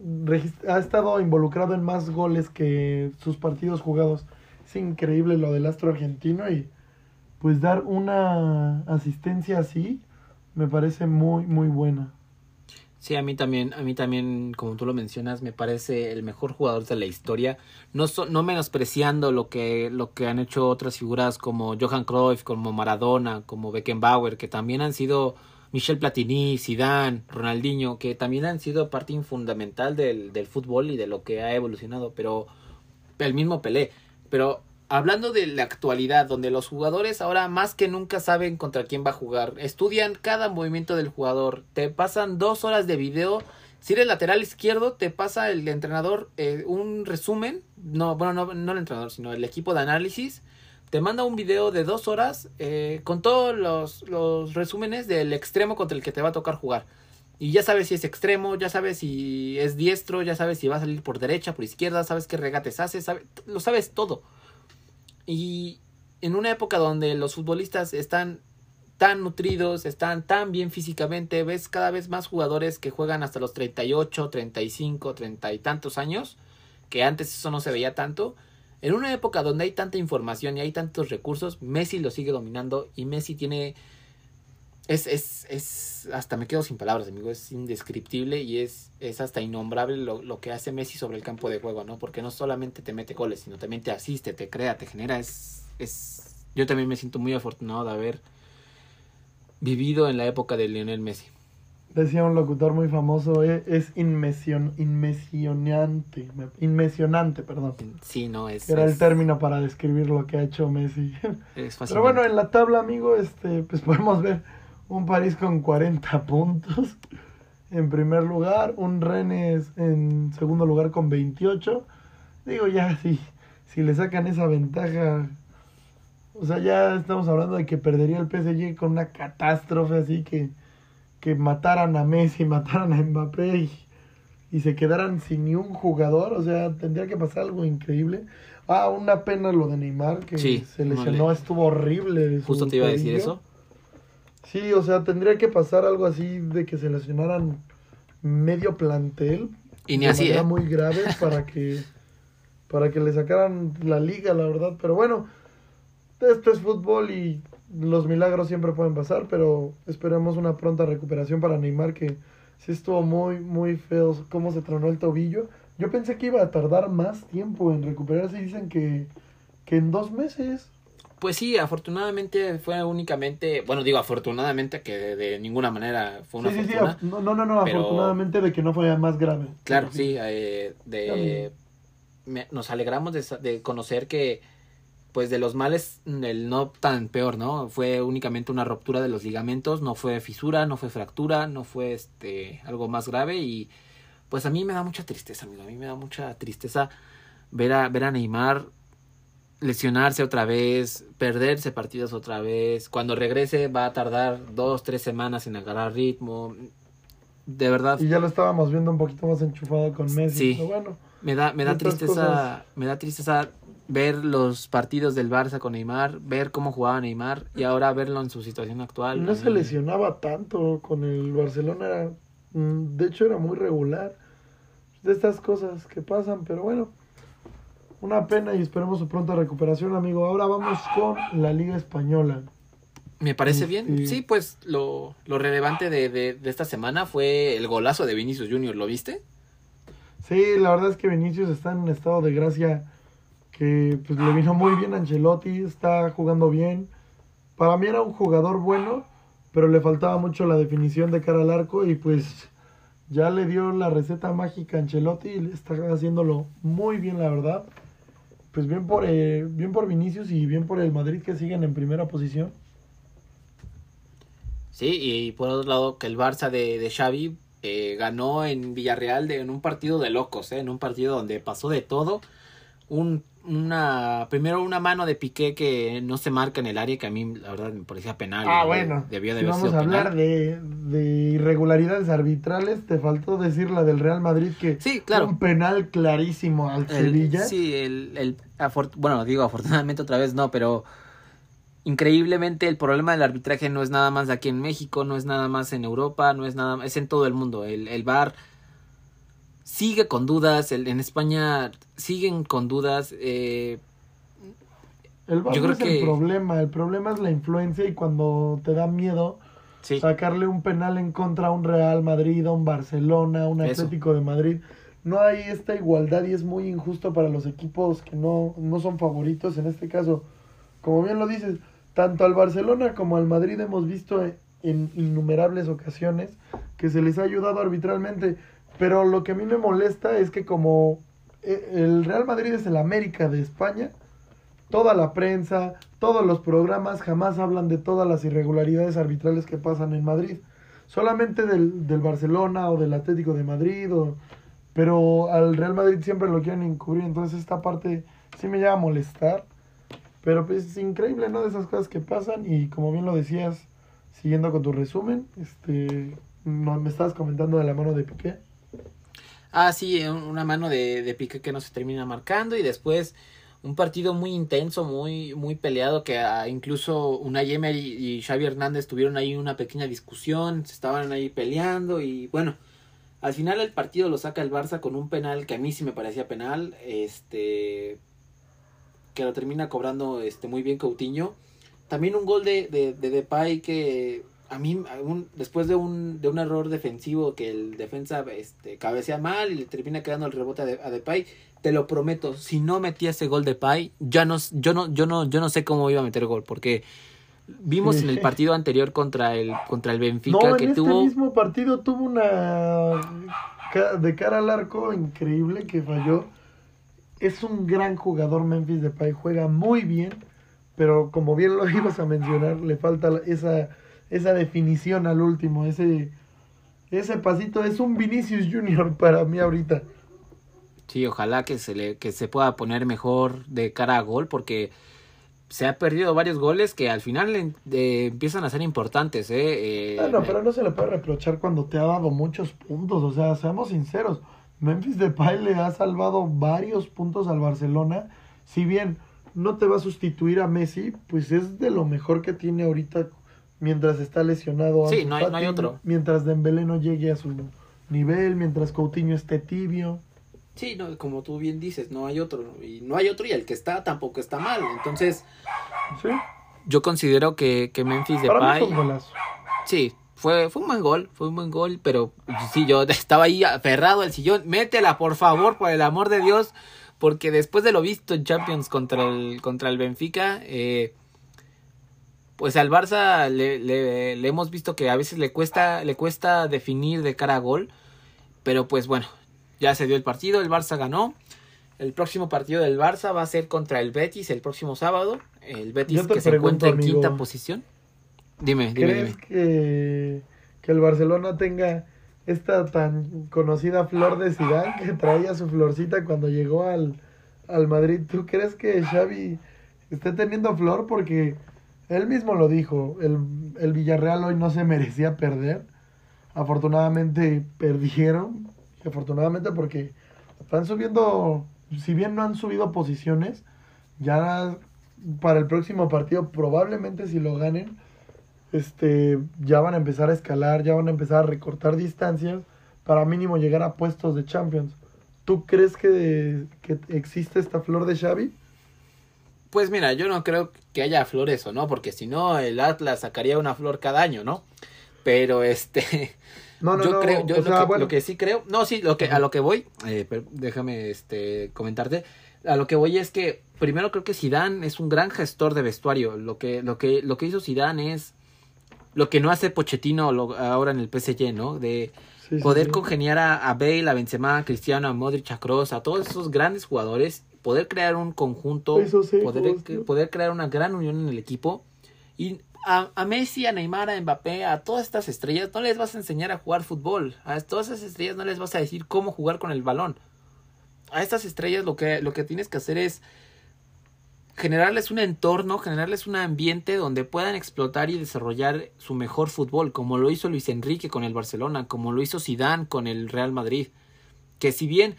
Ha estado involucrado en más goles que sus partidos jugados. Es increíble lo del astro argentino. Y pues dar una asistencia así me parece muy, muy buena. Sí, a mí también, a mí también, como tú lo mencionas, me parece el mejor jugador de la historia. No, so- no menospreciando lo que, lo que han hecho otras figuras como Johan Cruyff, como Maradona, como Beckenbauer, que también han sido Michel Platini, Zidane, Ronaldinho, que también han sido parte fundamental del, del fútbol y de lo que ha evolucionado. Pero el mismo Pelé. Pero hablando de la actualidad, donde los jugadores ahora más que nunca saben contra quién va a jugar, estudian cada movimiento del jugador, te pasan dos horas de video. Si eres lateral izquierdo, te pasa el entrenador eh, un resumen, no, bueno, no, no el entrenador, sino el equipo de análisis, te manda un video de dos horas eh, con todos los, los resúmenes del extremo contra el que te va a tocar jugar. Y ya sabes si es extremo, ya sabes si es diestro, ya sabes si va a salir por derecha, por izquierda, sabes qué regates hace, sabe- lo sabes todo. Y en una época donde los futbolistas están tan nutridos, están tan bien físicamente, ves cada vez más jugadores que juegan hasta los 38, 35, 30 y tantos años, que antes eso no se veía tanto. En una época donde hay tanta información y hay tantos recursos, Messi lo sigue dominando y Messi tiene... Es, es, es, hasta me quedo sin palabras, amigo, es indescriptible y es, es hasta innombrable lo, lo que hace Messi sobre el campo de juego, ¿no? Porque no solamente te mete goles, sino también te asiste, te crea, te genera, es, es... Yo también me siento muy afortunado de haber vivido en la época de Lionel Messi. Decía un locutor muy famoso, "E- es inmesion, inmesionante, me- inmesionante, perdón. Sí, no, es... Era el término para describir lo que ha hecho Messi. es Pero bueno, en la tabla, amigo, este, pues podemos ver un París con 40 puntos en primer lugar, un Rennes en segundo lugar con 28. Digo, ya, si, si le sacan esa ventaja, o sea, ya estamos hablando de que perdería el PSG con una catástrofe así que, que mataran a Messi, mataran a Mbappé y, y se quedaran sin ni un jugador, o sea, tendría que pasar algo increíble. Ah, una pena lo de Neymar, que Sí, se lesionó, vale. estuvo horrible. Justo te iba a decir eso. Sí, o sea, tendría que pasar algo así de que se lesionaran medio plantel. Y ni de así, manera ¿eh? muy grave para que para que le sacaran la liga, la verdad. Pero bueno, esto es fútbol y los milagros siempre pueden pasar, pero esperemos una pronta recuperación para Neymar que sí estuvo muy muy feo cómo se tronó el tobillo. Yo pensé que iba a tardar más tiempo en recuperarse dicen que, que en dos meses. Pues sí, afortunadamente fue únicamente, bueno, digo afortunadamente que de, de ninguna manera fue una sí, sí, sí, fortuna. af- no, no, no, pero- afortunadamente de que no fue más grave. Claro, sí, eh, de, me- nos alegramos de, de conocer que, pues de los males, el no tan peor, ¿no? Fue únicamente una ruptura de los ligamentos, no fue fisura, no fue fractura, no fue este algo más grave y pues a mí me da mucha tristeza, amigo, a mí me da mucha tristeza ver a, ver a Neymar lesionarse otra vez, perderse partidos otra vez, cuando regrese va a tardar dos, tres semanas en agarrar ritmo, de verdad. Y ya lo estábamos viendo un poquito más enchufado con Messi. Sí. Pero bueno, Me da, me da tristeza, cosas. me da tristeza ver los partidos del Barça con Neymar, ver cómo jugaba Neymar y ahora verlo en su situación actual. no se lesionaba tanto con el Barcelona. Era, mm, de hecho, era muy regular. De estas cosas que pasan, pero bueno. Una pena y esperemos su pronta recuperación, amigo. Ahora vamos con la Liga Española. Me parece bien. Sí, pues lo, lo relevante de, de, de esta semana fue el golazo de Vinicius Junior, ¿lo viste? Sí, la verdad es que Vinicius está en un estado de gracia que pues, le vino muy bien a Ancelotti, está jugando bien. Para mí era un jugador bueno, pero le faltaba mucho la definición de cara al arco y pues ya le dio la receta mágica a Ancelotti y le está haciéndolo muy bien, la verdad. Pues bien por, eh, bien por Vinicius y bien por el Madrid que siguen en primera posición. Sí, y por otro lado que el Barça de, de Xavi eh, ganó en Villarreal de, en un partido de locos, ¿eh? en un partido donde pasó de todo. Un, una, primero una mano de Piqué que no se marca en el área, que a mí la verdad me parecía penal. Ah, bueno. Debió de Si haber vamos sido a hablar penal. de, de irregularidades arbitrales, te faltó decir la del Real Madrid que Sí, claro. un penal clarísimo al El- Sevilla. sí, el, el bueno, digo afortunadamente otra vez no, pero increíblemente el problema del arbitraje no es nada más aquí en México, no es nada más en Europa, no es nada más, es en todo el mundo. El, el VAR sigue con dudas, el, en España siguen con dudas. Eh, El Yo creo es que- el problema, el problema es la influencia y cuando te da miedo sí, sacarle un penal en contra a un Real Madrid, a un Barcelona, a un Eso. Atlético de Madrid. No hay esta igualdad y es muy injusto para los equipos que no, no son favoritos. En este caso, como bien lo dices, tanto al Barcelona como al Madrid hemos visto en, en innumerables ocasiones que se les ha ayudado arbitralmente. Pero lo que a mí me molesta es que como eh, el Real Madrid es el América de España, toda la prensa, todos los programas jamás hablan de todas las irregularidades arbitrales que pasan en Madrid. Solamente del, del Barcelona o del Atlético de Madrid, o, pero al Real Madrid siempre lo quieren encubrir. Entonces esta parte sí me llega a molestar. Pero pues es increíble, ¿no? De esas cosas que pasan. Y como bien lo decías, siguiendo con tu resumen, este, no, me estabas comentando de la mano de Piqué. Ah, sí, un- una mano de, de Piqué que no se termina marcando y después un partido muy intenso, muy muy peleado que ah, incluso Unai y Xavi Hernández tuvieron ahí una pequeña discusión, se estaban ahí peleando y bueno, al final el partido lo saca el Barça con un penal que a mí sí me parecía penal, este que lo termina cobrando este muy bien Coutinho. También un gol de, de, de Depay que a mí, un- después de un, de un error defensivo que el defensa este, cabecea mal y le termina quedando el rebote a, De- a Depay, te lo prometo, si no metía ese gol de Depay, ya no, yo no, yo no, yo no sé cómo iba a meter gol, porque vimos en el partido anterior contra el, contra el Benfica No, en que este tuvo mismo partido tuvo una de cara al arco increíble que falló. Es un gran jugador Memphis Depay, juega muy bien, pero como bien lo ibas a mencionar, le falta esa esa definición al último, ese ese pasito es un Vinicius Junior para mí ahorita. Sí, ojalá que se le que se pueda poner mejor de cara a gol porque se ha perdido varios goles que al final eh, empiezan a ser importantes, eh. Eh, Bueno, pero no se le puede reprochar cuando te ha dado muchos puntos, o sea, seamos sinceros. Memphis Depay le ha salvado varios puntos al Barcelona. Si bien no te va a sustituir a Messi, pues es de lo mejor que tiene ahorita mientras está lesionado. Sí, Ansu no hay- no Fati, hay otro. Mientras Dembélé no llegue a su nivel, mientras Coutinho esté tibio. Sí, no, como tú bien dices, no hay otro. Y no hay otro y el que está tampoco está mal. Entonces, ¿Sí? yo considero que, que Memphis Para mí Depay... fue un. Sí, fue, fue un buen gol, fue un buen gol, pero sí, yo estaba ahí aferrado al sillón. Métela, por favor, por el amor de Dios, porque después de lo visto en Champions contra el, contra el Benfica, eh, pues al Barça le, le, le hemos visto que a veces le cuesta, le cuesta definir de cara a gol, pero pues bueno, ya se dio el partido, el Barça ganó. El próximo partido del Barça va a ser contra el Betis el próximo sábado. El Betis que se encuentra en amigo, quinta posición. Dime, dime, ¿Crees dime. que, que el Barcelona tenga esta tan conocida flor de Zidane que traía su florcita cuando llegó al, al Madrid? ¿Tú crees que Xavi esté teniendo flor? Porque él mismo lo dijo, el, el Villarreal hoy no se merecía perder. Afortunadamente perdieron. Afortunadamente porque están subiendo, si bien no han subido posiciones, ya para el próximo partido probablemente si lo ganen este, ya van a empezar a escalar, ya van a empezar a recortar distancias para mínimo llegar a puestos de Champions. ¿Tú crees que, que existe esta flor de Xavi? Pues mira, yo no creo que haya flores o no, porque si no el Atlas sacaría una flor cada año, ¿no? Pero este, No, no, yo no. creo, yo lo, sea, que, bueno, lo que sí creo, no, sí, lo que a lo que voy, eh, pero déjame este comentarte, a lo que voy es que primero creo que Zidane es un gran gestor de vestuario, lo que lo que lo que hizo Zidane es lo que no hace Pochettino lo- ahora en el PSG, ¿no? De sí, sí, poder sí. congeniar a, a Bale, a Benzema, a Cristiano, a Modric, a Kroos, a todos esos grandes jugadores, poder crear un conjunto, poder, poder crear una gran unión en el equipo y a, a Messi, a Neymar, a Mbappé, a todas estas estrellas no les vas a enseñar a jugar fútbol, a todas esas estrellas no les vas a decir cómo jugar con el balón. A estas estrellas lo que, lo que tienes que hacer es generarles un entorno, generarles un ambiente donde puedan explotar y desarrollar su mejor fútbol, como lo hizo Luis Enrique con el Barcelona, como lo hizo Zidane con el Real Madrid. Que si bien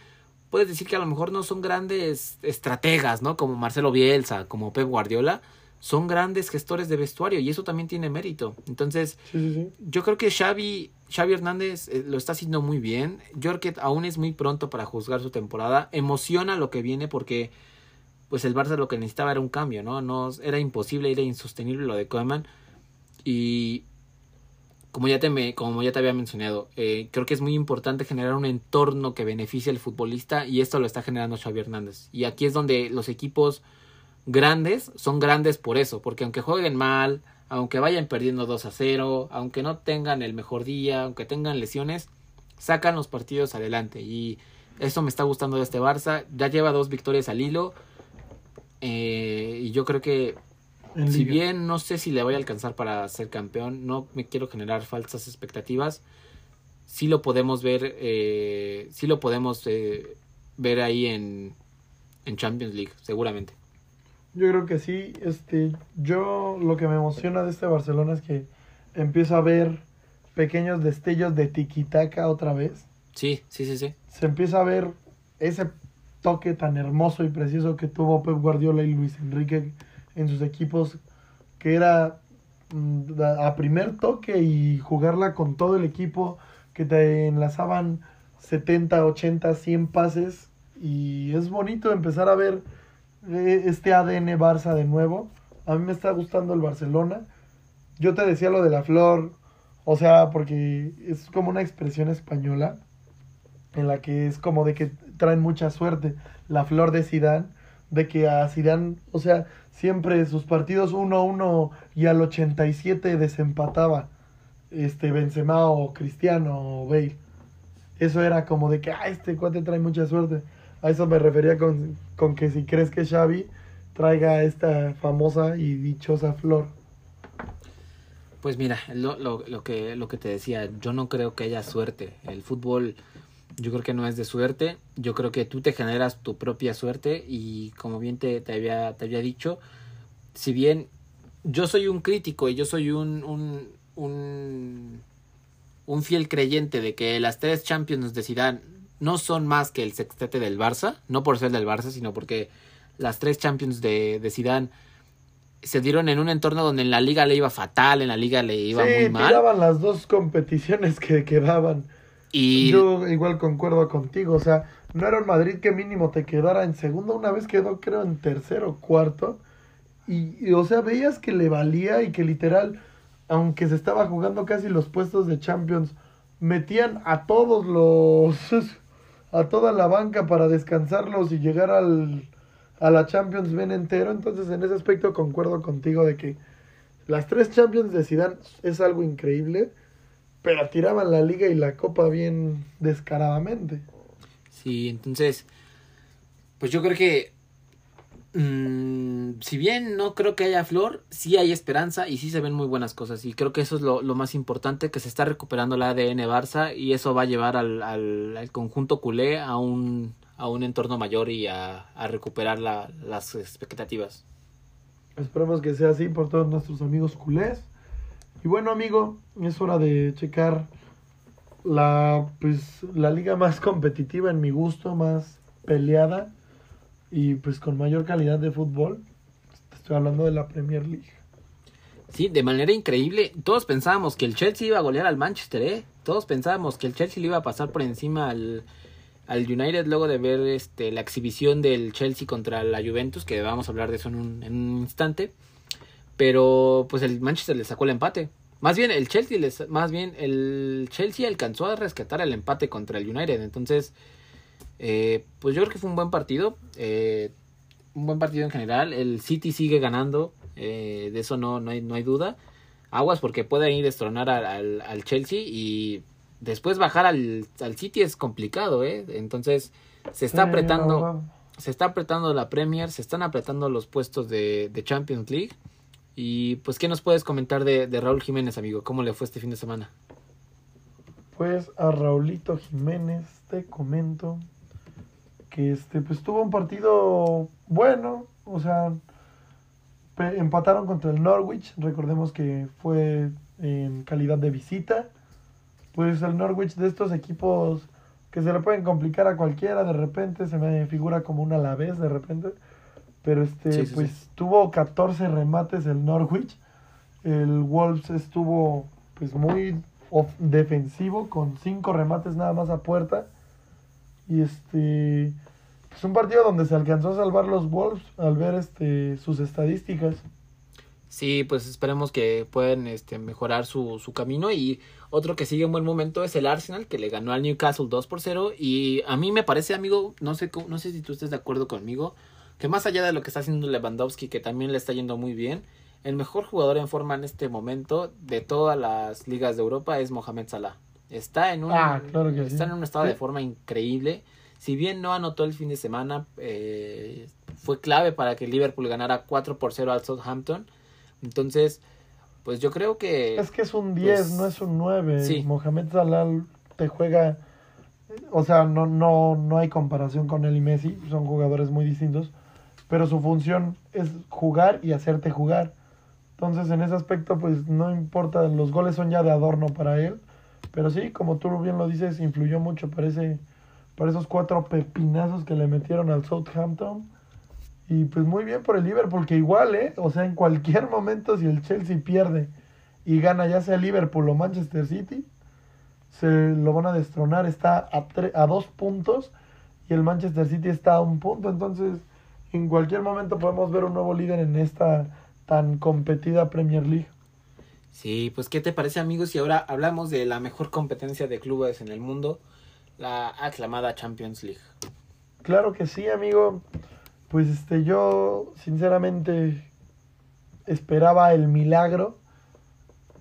puedes decir que a lo mejor no son grandes estrategas, ¿no? Como Marcelo Bielsa, como Pep Guardiola, son grandes gestores de vestuario y eso también tiene mérito. Entonces, Sí, sí, sí. yo creo que Xavi, Xavi Hernández eh, lo está haciendo muy bien. Yo creo que aún es muy pronto para juzgar su temporada. Emociona lo que viene porque pues el Barça lo que necesitaba era un cambio, ¿no? no era imposible, era insostenible lo de Koeman. Y como ya te, como ya te había mencionado, eh, creo que es muy importante generar un entorno que beneficie al futbolista y esto lo está generando Xavi Hernández. Y aquí es donde los equipos grandes son grandes por eso, porque aunque jueguen mal, aunque vayan perdiendo 2 a 0, aunque no tengan el mejor día, aunque tengan lesiones, sacan los partidos adelante. Y eso me está gustando de este Barça. Ya lleva dos victorias al hilo. eh, y yo creo que En si Liga. bien no sé si le voy a alcanzar para ser campeón, no me quiero generar falsas expectativas. Sí lo podemos ver, eh, sí lo podemos eh, ver ahí en, en Champions League, seguramente. Yo creo que sí. Este, yo lo que me emociona de este Barcelona es que empiezo a ver pequeños destellos de tiquitaca otra vez. Sí, sí, sí, sí. Se empieza a ver ese toque tan hermoso y preciso que tuvo Pep Guardiola y Luis Enrique en sus equipos, que era mm, a primer toque y jugarla con todo el equipo, que te enlazaban 70, 80, 100 pases y es bonito empezar a ver eh, este ADN Barça de nuevo. A mí me está gustando el Barcelona. Yo te decía lo de la flor, o sea, porque es como una expresión española en la que es como de que traen mucha suerte. La flor de Sidán, de que a Sidán, o sea, siempre sus partidos 1-1 y al 87 desempataba este Benzema o Cristiano o Bale. Eso era como de que, ah, este cuate trae mucha suerte. A eso me refería con, con que si crees que Xavi traiga esta famosa y dichosa flor. Pues mira, lo, lo, lo, que, lo que te decía, yo no creo que haya suerte. El fútbol yo creo que no es de suerte. Yo creo que tú te generas tu propia suerte y como bien te, te, había, te había dicho, si bien yo soy un crítico y yo soy un, un, un, un fiel creyente de que las tres Champions de Zidane no son más que el sextete del Barça, no por ser del Barça, sino porque las tres Champions de, de Zidane se dieron en un entorno donde en la liga le iba fatal, en la liga le iba sí, muy mal. tiraban las dos competiciones que quedaban. Y Yo igual concuerdo contigo, o sea, no era un Madrid que mínimo te quedara en segundo, una vez quedó creo en tercero o cuarto. Y, y, o sea, veías que le valía y que literal, aunque se estaba jugando casi los puestos de Champions, metían a todos los, a toda la banca para descansarlos y llegar al, a la Champions bien entero. Entonces, en ese aspecto concuerdo contigo de que las tres Champions de Zidane es algo increíble, pero tiraban la liga y la copa bien descaradamente. Sí, entonces, pues yo creo que, mmm, si bien no creo que haya flor, sí hay esperanza y sí se ven muy buenas cosas. Y creo que eso es lo, lo más importante, que se está recuperando la ADN Barça y eso va a llevar al, al, al conjunto culé a un, a un entorno mayor y a, a recuperar la, las expectativas. Esperemos que sea así por todos nuestros amigos culés. Y bueno, amigo, es hora de checar la, pues, la liga más competitiva en mi gusto, más peleada y pues con mayor calidad de fútbol. Estoy hablando de la Premier League. Sí, de manera increíble. Todos pensábamos que el Chelsea iba a golear al Manchester, ¿eh? Todos pensábamos que el Chelsea le iba a pasar por encima al, al United luego de ver este, la exhibición del Chelsea contra la Juventus, que vamos a hablar de eso en un, en un instante. Pero pues el Manchester le sacó el empate. Más bien el Chelsea les, más bien el Chelsea alcanzó a rescatar el empate contra el United. Entonces, eh, pues yo creo que fue un buen partido. Eh, un buen partido en general. El City sigue ganando. Eh, de eso no, no, hay, no hay duda. Aguas porque puede ir a destronar al, al, al Chelsea y después bajar al, al City es complicado, ¿eh? Entonces se está Sí, apretando, no, no. se está apretando la Premier, se están apretando los puestos de, de Champions League. Y pues, ¿qué nos puedes comentar de, de Raúl Jiménez, amigo? ¿Cómo le fue este fin de semana? Pues a Raulito Jiménez te comento que este pues tuvo un partido bueno, o sea, empataron contra el Norwich, recordemos que fue en calidad de visita. Pues el Norwich de estos equipos que se le pueden complicar a cualquiera, de repente se me figura como un Alavés de repente. Pero este Sí, sí, pues sí. tuvo 14 remates el Norwich. El Wolves estuvo pues muy defensivo con cinco remates nada más a puerta. Y este es un partido donde se alcanzó a salvar los Wolves al ver este sus estadísticas. Sí, pues esperemos que puedan este, mejorar su, su camino. Y otro que sigue en buen momento es el Arsenal, que le ganó al Newcastle 2 por 0. Y a mí me parece, amigo, no sé, no sé si tú estés de acuerdo conmigo, que más allá de lo que está haciendo Lewandowski, que también le está yendo muy bien, el mejor jugador en forma en este momento de todas las ligas de Europa es Mohamed Salah. Está en un, Ah, claro está sí. en un estado de forma increíble. Si bien no anotó el fin de semana, eh, fue clave para que Liverpool ganara 4 por 0 al Southampton. Entonces, pues yo creo que... Es que es un 10, pues, no es un 9. sí. Mohamed Salah te juega. O sea, no, no, no hay comparación con él y Messi. Son jugadores muy distintos. Pero su función es jugar y hacerte jugar. Entonces, en ese aspecto, pues no importa. Los goles son ya de adorno para él. Pero sí, como tú bien lo dices, influyó mucho para, ese, para esos cuatro pepinazos que le metieron al Southampton. Y pues muy bien por el Liverpool, que igual, ¿eh? O sea, en cualquier momento, si el Chelsea pierde y gana ya sea Liverpool o Manchester City, se lo van a destronar. Está a, tre- a dos puntos y el Manchester City está a un punto. Entonces, en cualquier momento podemos ver un nuevo líder en esta tan competida Premier League. Sí, pues ¿qué te parece amigos si ahora hablamos de la mejor competencia de clubes en el mundo, la aclamada Champions League? Claro que sí, amigo. Pues este, yo sinceramente esperaba el milagro.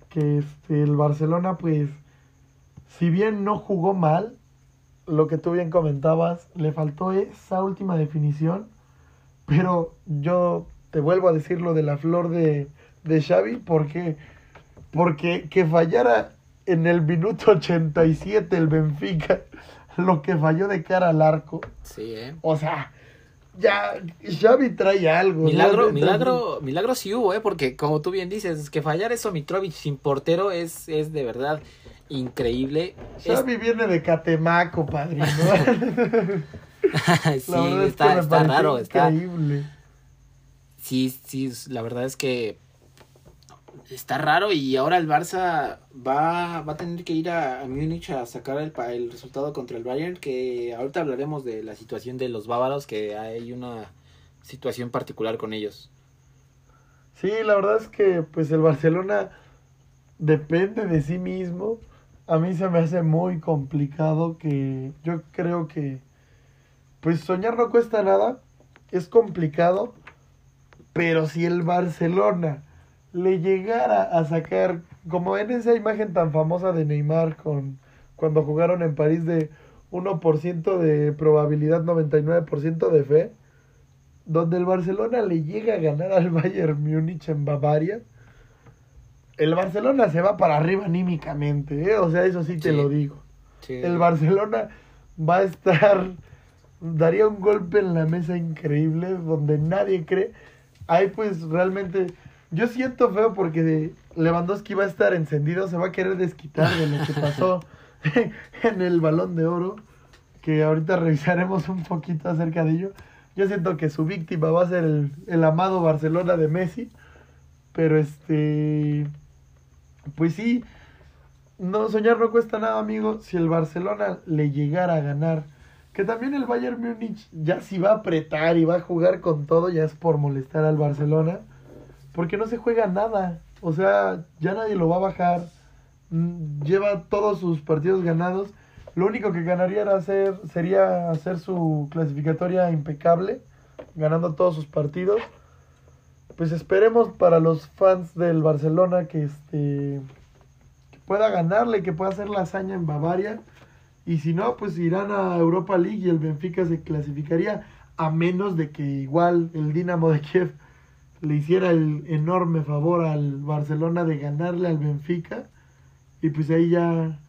Que este, el Barcelona, pues, si bien no jugó mal, lo que tú bien comentabas, le faltó esa última definición. Pero yo te vuelvo a decir lo de la flor de, de Xavi, porque, porque que fallara en el minuto 87 el Benfica, lo que falló de cara al arco. Sí, ¿eh? O sea, ya Xavi trae algo. ¿no? Milagro, Neta, milagro, milagro sí hubo, ¿eh? Porque como tú bien dices, que fallar eso Mitrovic sin portero es, es de verdad increíble. Es- Xavi viene de Catemaco, padrino. sí, está, está raro, está. Increíble. Sí, sí, la verdad es que está raro y ahora el Barça va, va a tener que ir a, a Múnich a sacar el resultado contra el Bayern, que ahorita hablaremos de la situación de los bávaros, que hay una situación particular con ellos. Sí, la verdad es que pues el Barcelona depende de sí mismo. A mí se me hace muy complicado que yo creo que pues soñar no cuesta nada, es complicado, pero si el Barcelona le llegara a sacar, como en esa imagen tan famosa de Neymar con cuando jugaron en París de 1% de probabilidad, 99% de fe, donde el Barcelona le llega a ganar al Bayern Múnich en Bavaria, el Barcelona se va para arriba anímicamente, ¿eh? o sea, eso sí te Sí. lo digo. Sí. El Barcelona va a estar, daría un golpe en la mesa increíble donde nadie cree. Ahí pues realmente, yo siento feo porque Lewandowski va a estar encendido, se va a querer desquitar de lo que pasó en el balón de oro, que ahorita revisaremos un poquito acerca de ello. Yo siento que su víctima va a ser el, el amado Barcelona de Messi, pero este, pues sí, no, soñar no cuesta nada, amigo. Si el Barcelona le llegara a ganar, que también el Bayern Múnich ya si va a apretar y va a jugar con todo, ya es por molestar al Barcelona, porque no se juega nada. O sea, ya nadie lo va a bajar. Mm, Lleva todos sus partidos ganados. Lo único que ganaría era hacer, sería hacer su clasificatoria impecable, ganando todos sus partidos. Pues esperemos para los fans del Barcelona que este que pueda ganarle, que pueda hacer la hazaña en Bavaria. Y si no, pues irán a Europa League y el Benfica se clasificaría a menos de que igual el Dinamo de Kiev le hiciera el enorme favor al Barcelona de ganarle al Benfica y pues ahí ya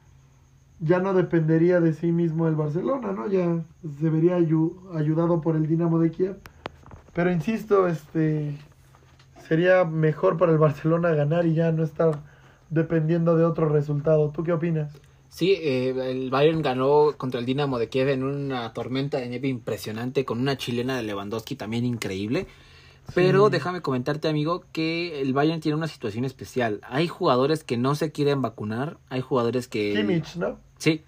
ya no dependería de sí mismo el Barcelona, ¿no? Ya se vería ayu- ayudado por el Dinamo de Kiev. Pero insisto, este sería mejor para el Barcelona ganar y ya no estar dependiendo de otro resultado. ¿Tú qué opinas? Sí, eh, el Bayern ganó contra el Dinamo de Kiev en una tormenta de nieve impresionante con una chilena de Lewandowski también increíble. Pero Sí. déjame comentarte, amigo, que el Bayern tiene una situación especial. Hay jugadores que no se quieren vacunar, hay jugadores que... Kimmich, ¿no? Sí,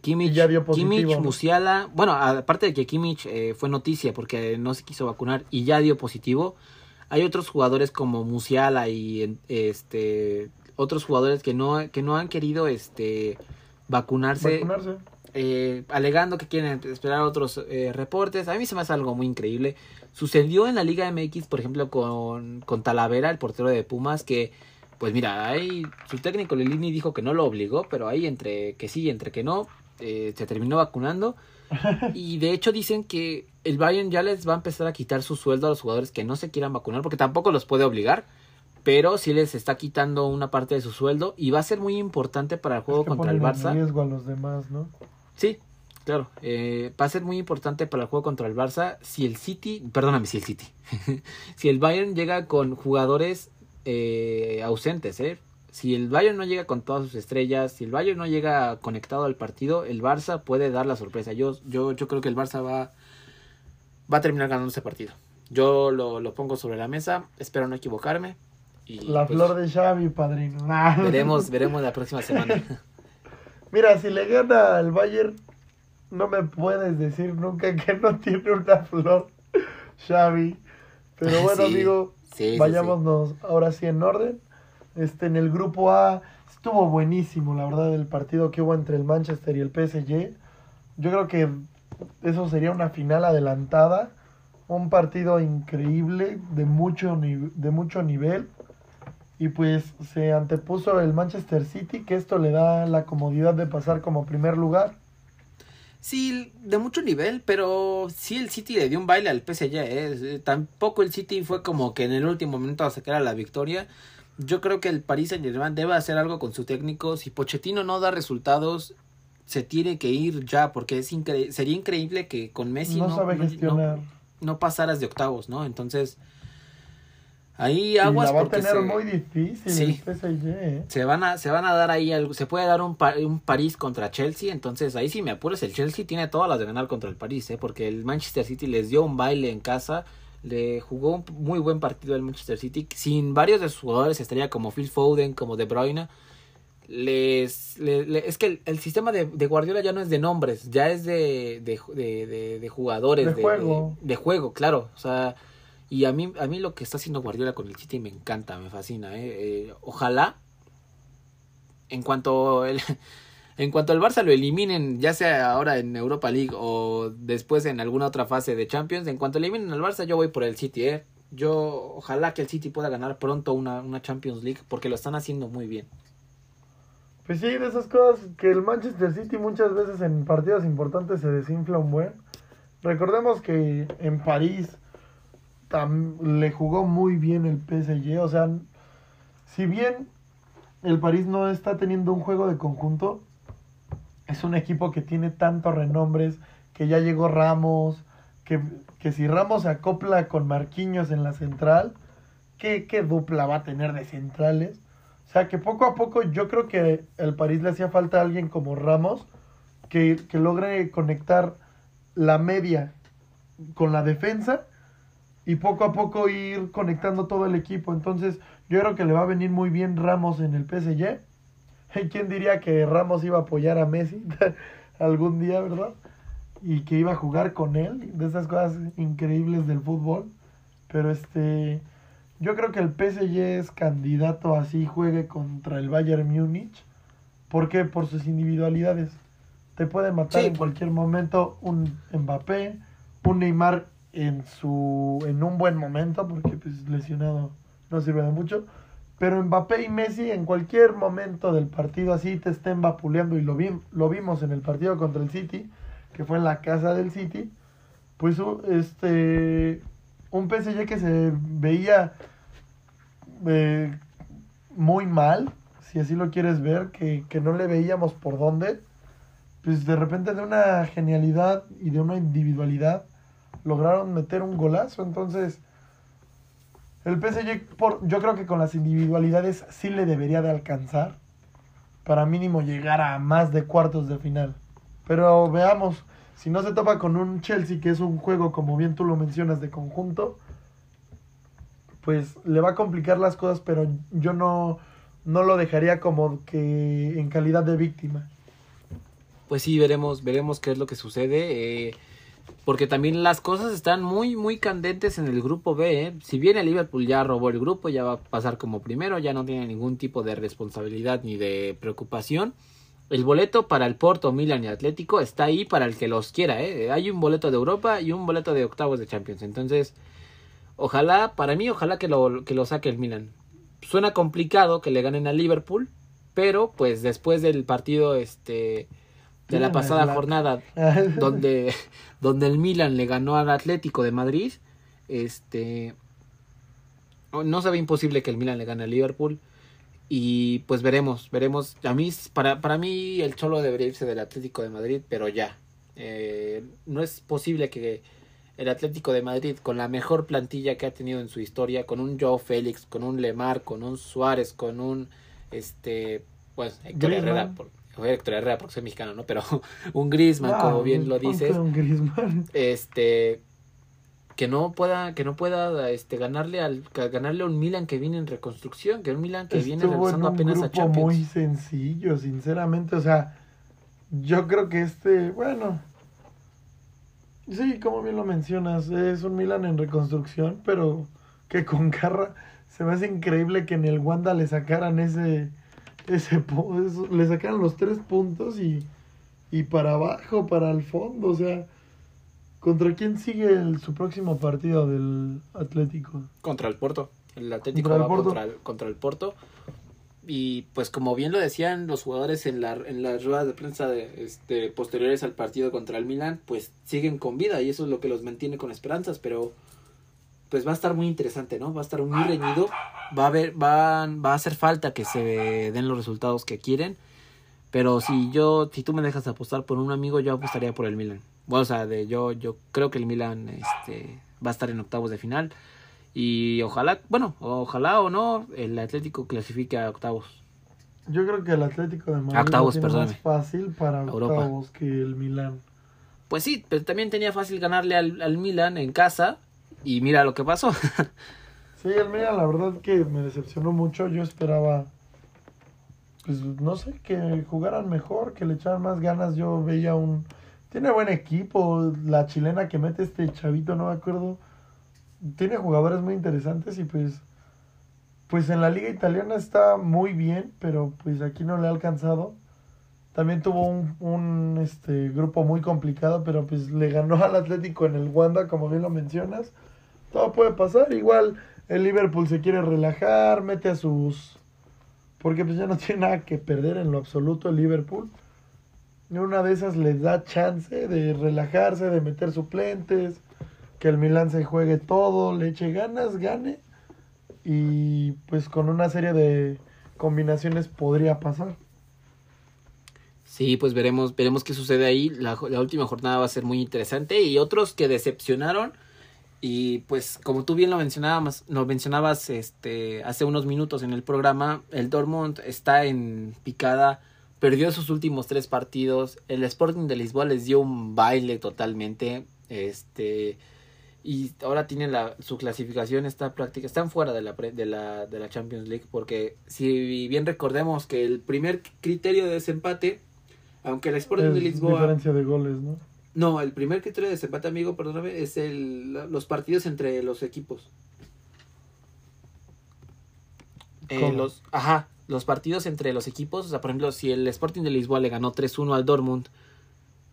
Kimmich, ya dio positivo, Kimmich. Musiala, bueno, aparte de que Kimmich eh, fue noticia porque no se quiso vacunar y ya dio positivo, hay otros jugadores como Musiala y este otros jugadores que no que no han querido este vacunarse, Vacunarse. eh, alegando que quieren esperar otros eh, reportes. A mí se me hace algo muy increíble. Sucedió en la Liga MX, por ejemplo, con, con Talavera, el portero de Pumas, que, pues mira, ahí su técnico Lilini dijo que no lo obligó, pero ahí entre que sí y entre que no, eh, se terminó vacunando. Y de hecho dicen que el Bayern ya les va a empezar a quitar su sueldo a los jugadores que no se quieran vacunar, porque tampoco los puede obligar. Pero sí les está quitando una parte de su sueldo y va a ser muy importante para el juego Es que contra el ponen en Barça. riesgo a los demás, ¿no? Sí, claro. Eh, va a ser muy importante para el juego contra el Barça si el City, perdóname, si el City, si el Bayern llega con jugadores eh, ausentes, ¿eh? Si el Bayern no llega con todas sus estrellas, si el Bayern no llega conectado al partido, el Barça puede dar la sorpresa. Yo, yo, yo creo que el Barça va, va a terminar ganando ese partido. Yo lo, lo pongo sobre la mesa, espero no equivocarme. Y La pues, flor de Xavi, padrino. Nah. veremos, veremos la próxima semana. Mira, si le gana al Bayern, no me puedes decir nunca que no tiene una flor, Xavi. Pero bueno, Sí, sí. vayámonos ahora sí en orden. Este, en el grupo A estuvo buenísimo, la verdad, el partido que hubo entre el Manchester y el PSG. Yo creo que eso sería una final adelantada. Un partido increíble, de mucho, ni- de mucho nivel. Y pues se antepuso el Manchester City, que esto le da la comodidad de pasar como primer lugar. Sí, de mucho nivel, pero sí el City le dio un baile al PSG. ¿eh? Tampoco el City fue como que en el último momento a sacar a la victoria. Yo creo que el Paris Saint Germain debe hacer algo con su técnico. Si Pochettino no da resultados, se tiene que ir ya, porque es incre- sería increíble que con Messi no, no, sabe no- no pasaras de octavos, ¿no? Entonces, ahí aguas la va a porque tener se, muy difícil Sí. el PSG, ¿eh? se van a se van a dar ahí algo, se puede dar un, un París contra Chelsea, entonces ahí si me apuras el Chelsea tiene todas las de ganar contra el París, ¿eh? Porque el Manchester City les dio un baile en casa, le jugó un muy buen partido al Manchester City, sin varios de sus jugadores estaría como Phil Foden, como De Bruyne, les, le- le- es que el, el sistema de, de Guardiola ya no es de nombres, ya es de, de, de, jugadores, De juego. de juego, claro, o sea, y a mí, a mí lo que está haciendo Guardiola con el City me encanta, me fascina, ¿eh? Eh, ojalá, en cuanto el, en cuanto al Barça lo eliminen, ya sea ahora en Europa League o después en alguna otra fase de Champions, en cuanto eliminen al Barça yo voy por el City, ¿eh? Yo ojalá que el City pueda ganar pronto una, una Champions League porque lo están haciendo muy bien. Pues sí, de esas cosas que el Manchester City muchas veces en partidos importantes se desinfla un buen. Recordemos que en París le jugó muy bien el PSG, o sea, si bien el París no está teniendo un juego de conjunto, es un equipo que tiene tantos renombres, que ya llegó Ramos, que, que si Ramos se acopla con Marquinhos en la central, ¿qué, qué dupla va a tener de centrales? O sea que poco a poco yo creo que al París le hacía falta alguien como Ramos que, que logre conectar la media con la defensa y poco a poco ir conectando todo el equipo. Entonces yo creo que le va a venir muy bien Ramos en el PSG. ¿Quién diría que Ramos iba a apoyar a Messi algún día, verdad? Y que iba a jugar con él, de esas cosas increíbles del fútbol. Pero este, yo creo que el PSG es candidato así juegue contra el Bayern Múnich. ¿Por qué? Por sus individualidades. Te puede matar Sí. en cualquier momento un Mbappé, un Neymar en su en un buen momento, porque pues lesionado no sirve de mucho. Pero Mbappé y Messi en cualquier momento del partido así te estén vapuleando y lo, vi- lo vimos en el partido contra el City, que fue en la casa del City. Pues u- este un PSG que se veía eh, muy mal, si así lo quieres ver, que, que no le veíamos por dónde, pues de repente de una genialidad y de una individualidad lograron meter un golazo. Entonces, el PSG, por, yo creo que con las individualidades sí le debería de alcanzar para mínimo llegar a más de cuartos de final. Pero veamos, si no se topa con un Chelsea, que es un juego, como bien tú lo mencionas, de conjunto, pues le va a complicar las cosas, pero yo no, no lo dejaría como que en calidad de víctima. Pues sí, veremos, veremos qué es lo que sucede. eh, porque también las cosas están muy, muy candentes en el grupo B. eh. Si bien el Liverpool ya robó el grupo, ya va a pasar como primero, ya no tiene ningún tipo de responsabilidad ni de preocupación. El boleto para el Porto, Milan y Atlético está ahí para el que los quiera. ¿eh? Hay un boleto de Europa y un boleto de octavos de Champions. Entonces, ojalá, para mí, ojalá que lo, que lo saque el Milan. Suena complicado que le ganen al Liverpool, pero pues después del partido este de la pasada la- jornada donde, donde el Milan le ganó al Atlético de Madrid, este no se ve imposible que el Milan le gane al Liverpool y pues veremos, veremos. A mí para para mí el Cholo debería irse del Atlético de Madrid, pero ya. Eh, no es posible que el Atlético de Madrid con la mejor plantilla que ha tenido en su historia, con un Joe Félix, con un Lemar, con un Suárez, con un este pues Héctor Griezmann. Herrera, por, o Héctor Herrera porque soy mexicano, ¿no? Pero un Griezmann, Ah, como bien lo dices, un Griezmann. este que no pueda que no pueda este ganarle al ganarle a un Milan que viene en reconstrucción, que un Milan que viene Estuvo en regresando un apenas a grupo Champions. muy sencillo, sinceramente. O sea, yo creo que este, bueno, sí, como bien lo mencionas, es un Milan en reconstrucción, pero que con garra se me hace increíble que en el Wanda le sacaran ese, ese, le sacaran los tres puntos y, y para abajo, para el fondo, o sea, ¿contra quién sigue el- su próximo partido del Atlético? contra el Porto. El Atlético Contra el va Porto. contra el, contra el Porto. Y pues como bien lo decían los jugadores en la en las ruedas de prensa de, este, posteriores al partido contra el Milan, pues siguen con vida y eso es lo que los mantiene con esperanzas, pero pues va a estar muy interesante, ¿no? Va a estar muy reñido, va a haber va, va a hacer falta que se den los resultados que quieren, Pero si yo, si tú me dejas apostar por un amigo, yo apostaría por el Milan. Bueno, o sea, de, yo, yo creo que el Milan este, va a estar en octavos de final. Y ojalá, bueno, ojalá o no, el Atlético clasifique a octavos. Yo creo que el Atlético de Madrid Octavos, tiene más fácil para Europa. octavos que el Milán. Pues sí, pero también tenía fácil ganarle al, al Milan en casa. Y mira lo que pasó. Sí, el Milan la verdad que me decepcionó mucho. Yo esperaba, pues no sé, que jugaran mejor, que le echaran más ganas. Yo veía un... Tiene buen equipo, la chilena que mete este chavito, no me acuerdo. Tiene jugadores muy interesantes y pues... Pues en la liga italiana está muy bien, pero pues aquí no le ha alcanzado. También tuvo un, un este, grupo muy complicado, pero pues le ganó al Atlético en el Wanda, como bien lo mencionas. Todo puede pasar, igual el Liverpool se quiere relajar, mete a sus... Porque pues ya no tiene nada que perder en lo absoluto el Liverpool. Y una de esas les da chance de relajarse, de meter suplentes, que el Milan se juegue todo, le eche ganas, gane. Y pues con una serie de combinaciones podría pasar. Sí, pues veremos, veremos qué sucede ahí. La, la última jornada va a ser muy interesante. Y otros que decepcionaron. Y pues, como tú bien lo mencionabas, lo mencionabas este, hace unos minutos en el programa, el Dortmund está en picada, perdió sus últimos tres partidos. El Sporting de Lisboa les dio un baile totalmente. Este. Y ahora tienen la, su clasificación está práctica, están fuera de la, pre- de, la, de la Champions League porque si bien recordemos que el primer criterio de desempate, aunque el Sporting Es de Lisboa... diferencia de goles, ¿no? No, el primer criterio de desempate, amigo, perdóname, es el, los partidos entre los equipos. Eh, los, ajá, los partidos entre los equipos, o sea, por ejemplo, si el Sporting de Lisboa le ganó 3-1 al Dortmund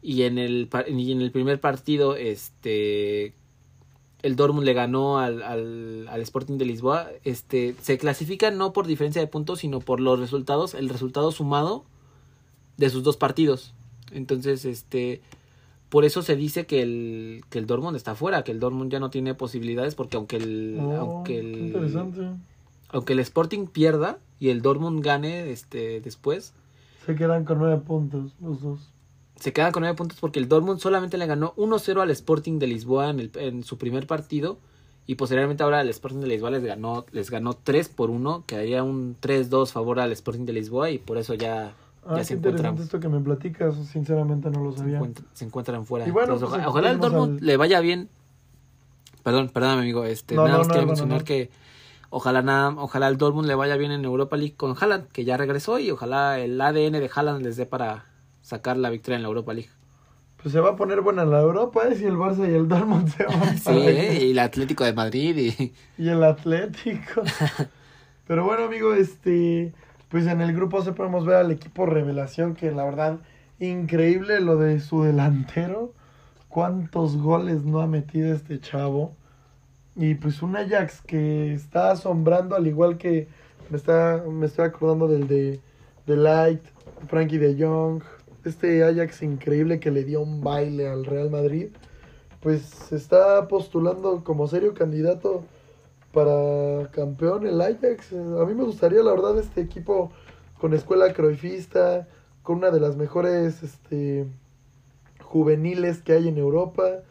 y en el y en el primer partido este el Dortmund le ganó al, al, al Sporting de Lisboa, este se clasifica no por diferencia de puntos, sino por los resultados, el resultado sumado de sus dos partidos. Entonces, este por eso se dice que el, que el Dortmund está fuera, que el Dortmund ya no tiene posibilidades porque aunque el, Oh, aunque el interesante. aunque el Sporting pierda y el Dortmund gane este después, Se quedan con nueve puntos los dos. se queda con 9 puntos porque el Dortmund solamente le ganó 1-0 al Sporting de Lisboa en, el- en su primer partido y posteriormente ahora el Sporting de Lisboa les ganó les ganó 3 por 1, quedaría un 3-2 favor al Sporting de Lisboa y por eso ya, Ah, ya se encuentran esto que me platicas, sinceramente no lo se, sabía. encuentran, se encuentran fuera. Y bueno, Entonces, pues, oja- ojalá el Dortmund al- le vaya bien. Perdón, perdón, amigo, este No, nada más no, quería no, no, mencionar que ojalá nada, ojalá el Dortmund le vaya bien en Europa League con Haaland, que ya regresó y ojalá el ADN de Haaland les dé para sacar la victoria en la Europa League. Pues se va a poner buena la Europa, ¿eh? Si el Barça y el Dortmund se van Sí. ¿eh? y el Atlético de Madrid y y el Atlético. Pero bueno, amigo, este, pues en el grupo se podemos ver al equipo revelación que la verdad increíble lo de su delantero. Cuántos goles no ha metido este chavo. Y pues un Ajax que está asombrando al igual que me está me estoy acordando del de, de Light, Frankie de Jong, este Ajax increíble que le dio un baile al Real Madrid. Pues se está postulando como serio candidato para campeón el Ajax. A mí me gustaría, la verdad, este equipo con escuela croifista, con una de las mejores este, juveniles que hay en Europa,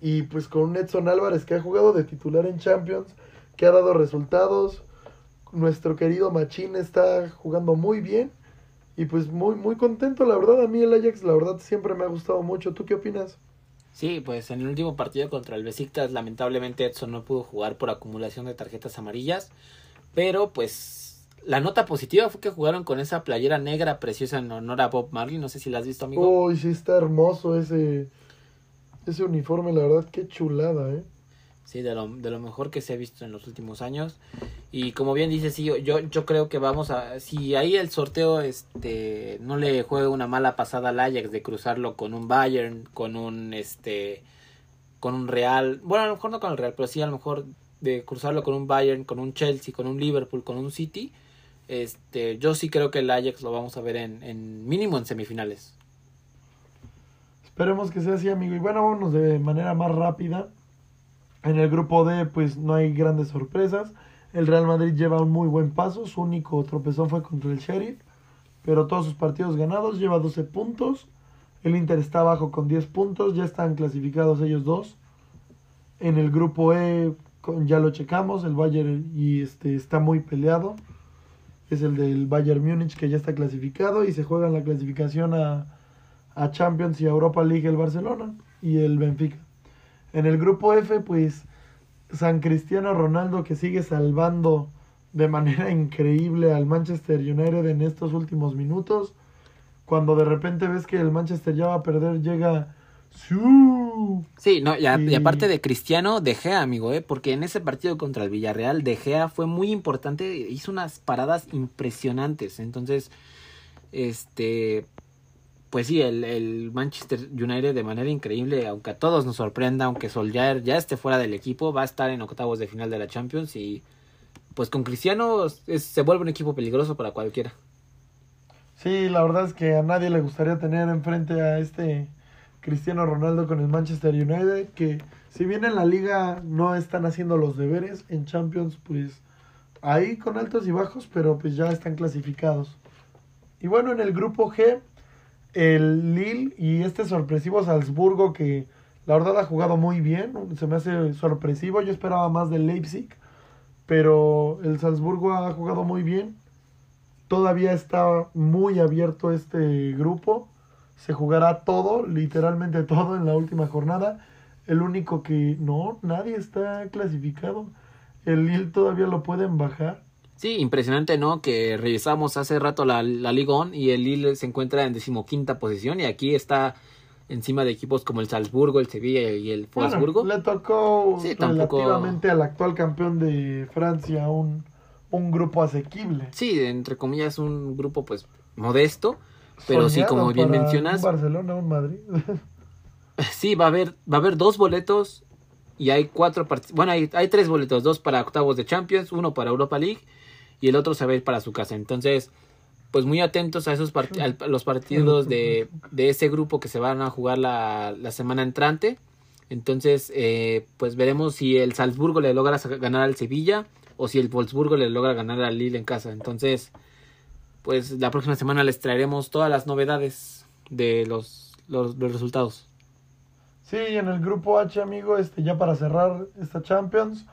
y pues con Edson Álvarez que ha jugado de titular en Champions, que ha dado resultados. Nuestro querido Machín está jugando muy bien. Y pues muy, muy contento, la verdad. A mí el Ajax, la verdad, siempre me ha gustado mucho. ¿Tú qué opinas? Sí, pues en el último partido contra el Besiktas lamentablemente Edson no pudo jugar por acumulación de tarjetas amarillas, pero pues la nota positiva fue que jugaron con esa playera negra preciosa en honor a Bob Marley, no sé si la has visto amigo. Uy, sí está hermoso ese, ese uniforme, la verdad, qué chulada, ¿eh? Sí, de lo, de lo mejor que se ha visto en los últimos años. Y como bien dice, sí, yo, yo, creo que vamos a... Si ahí el sorteo este no le juega una mala pasada al Ajax de cruzarlo con un Bayern, con un este con un Real, bueno, a lo mejor no con el Real, pero sí a lo mejor de cruzarlo con un Bayern, con un Chelsea, con un Liverpool, con un City, este yo sí creo que el Ajax lo vamos a ver en, en mínimo en semifinales. Esperemos que sea así, amigo. Y bueno, vámonos de manera más rápida. En el grupo D, pues no hay grandes sorpresas. El Real Madrid lleva un muy buen paso. Su único tropezón fue contra el Sheriff. pero todos sus partidos ganados, lleva 12 puntos. El Inter está abajo con 10 puntos, ya están clasificados ellos dos. En el grupo E ya lo checamos, el Bayern y este está muy peleado. Es el del Bayern Múnich que ya está clasificado y se juega en la clasificación a, a Champions y a Europa League el Barcelona y el Benfica. En el grupo F, pues San Cristiano Ronaldo que sigue salvando de manera increíble al Manchester United en estos últimos minutos. Cuando de repente ves que el Manchester ya va a perder, llega. Sí, no, y, a- y Y- aparte de Cristiano, De Gea, amigo, ¿eh? porque en ese partido contra el Villarreal, De Gea fue muy importante, hizo unas paradas impresionantes. Entonces, este, pues sí, el, el Manchester United de manera increíble, aunque a todos nos sorprenda, aunque Solskjaer ya esté fuera del equipo, va a estar en octavos de final de la Champions y pues con Cristiano se vuelve un equipo peligroso para cualquiera. Sí, la verdad es que a nadie le gustaría tener enfrente a este Cristiano Ronaldo con el Manchester United, que si bien en la liga no están haciendo los deberes, en Champions pues ahí con altos y bajos, pero pues ya están clasificados. Y bueno, en el grupo G, el Lille y este sorpresivo Salzburgo que la verdad ha jugado muy bien, se me hace sorpresivo, yo esperaba más del Leipzig, pero el Salzburgo ha jugado muy bien. Todavía está muy abierto este grupo. Se jugará todo, literalmente todo en la última jornada. El único que no, nadie está clasificado. El Lille todavía lo pueden bajar. Sí, impresionante, ¿no? Que revisamos hace rato la, la Liga On y el Lille se encuentra en decimoquinta posición y aquí está encima de equipos como el Salzburgo, el Sevilla y el Bueno, Wolfsburgo. le tocó Sí, tampoco- relativamente al actual campeón de Francia un, un grupo asequible. Sí, entre comillas un grupo pues modesto, pero sí, como bien para mencionas, Un Barcelona, un Madrid. sí, va a haber, va a haber dos boletos y hay cuatro partidos, bueno, hay, hay tres boletos, dos para octavos de Champions, uno para Europa League y el otro se va a ir para su casa. Entonces, pues muy atentos a esos los partidos de, de ese grupo que se van a jugar la, la semana entrante. Entonces, eh, pues veremos si el Salzburgo le logra ganar al Sevilla o si el Wolfsburgo le logra ganar al Lille en casa. Entonces, pues la próxima semana les traeremos todas las novedades de los, los, los resultados. Sí, en el grupo H, amigo, este ya para cerrar esta Champions,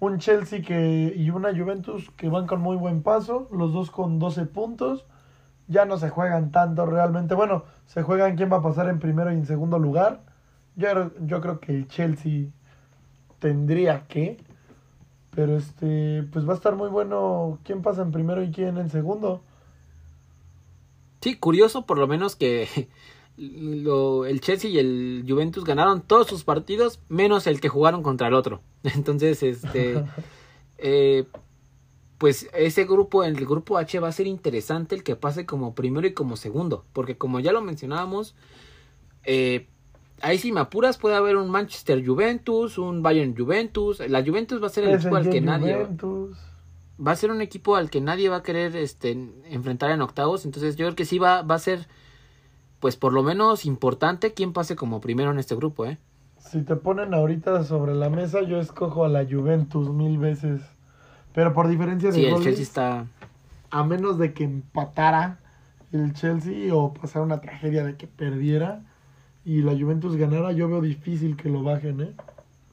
un Chelsea que y una Juventus que van con muy buen paso, los dos con 12 puntos. Ya no se juegan tanto realmente. Bueno, se juegan quién va a pasar en primero y en segundo lugar. Yo, yo creo que el Chelsea tendría que. Pero este, pues va a estar muy bueno quién pasa en primero y quién en segundo. Sí, curioso por lo menos que lo- el Chelsea y el Juventus ganaron todos sus partidos menos el que jugaron contra el otro. Entonces, este, eh, pues ese grupo, el grupo H va a ser interesante el que pase como primero y como segundo, porque como ya lo mencionábamos, eh, ahí si me apuras puede haber un Manchester Juventus, un Bayern Juventus, la Juventus va a ser el equipo al que nadie va a ser un equipo al que nadie va a querer este enfrentar en octavos, entonces yo creo que sí va, va a ser pues por lo menos importante quién pase como primero en este grupo, ¿eh? Si te ponen ahorita sobre la mesa, yo escojo a la Juventus mil veces. Pero por diferencia de Sí, el Chelsea está a menos de que empatara el Chelsea o pasara una tragedia de que perdiera y la Juventus ganara, yo veo difícil que lo bajen, ¿eh?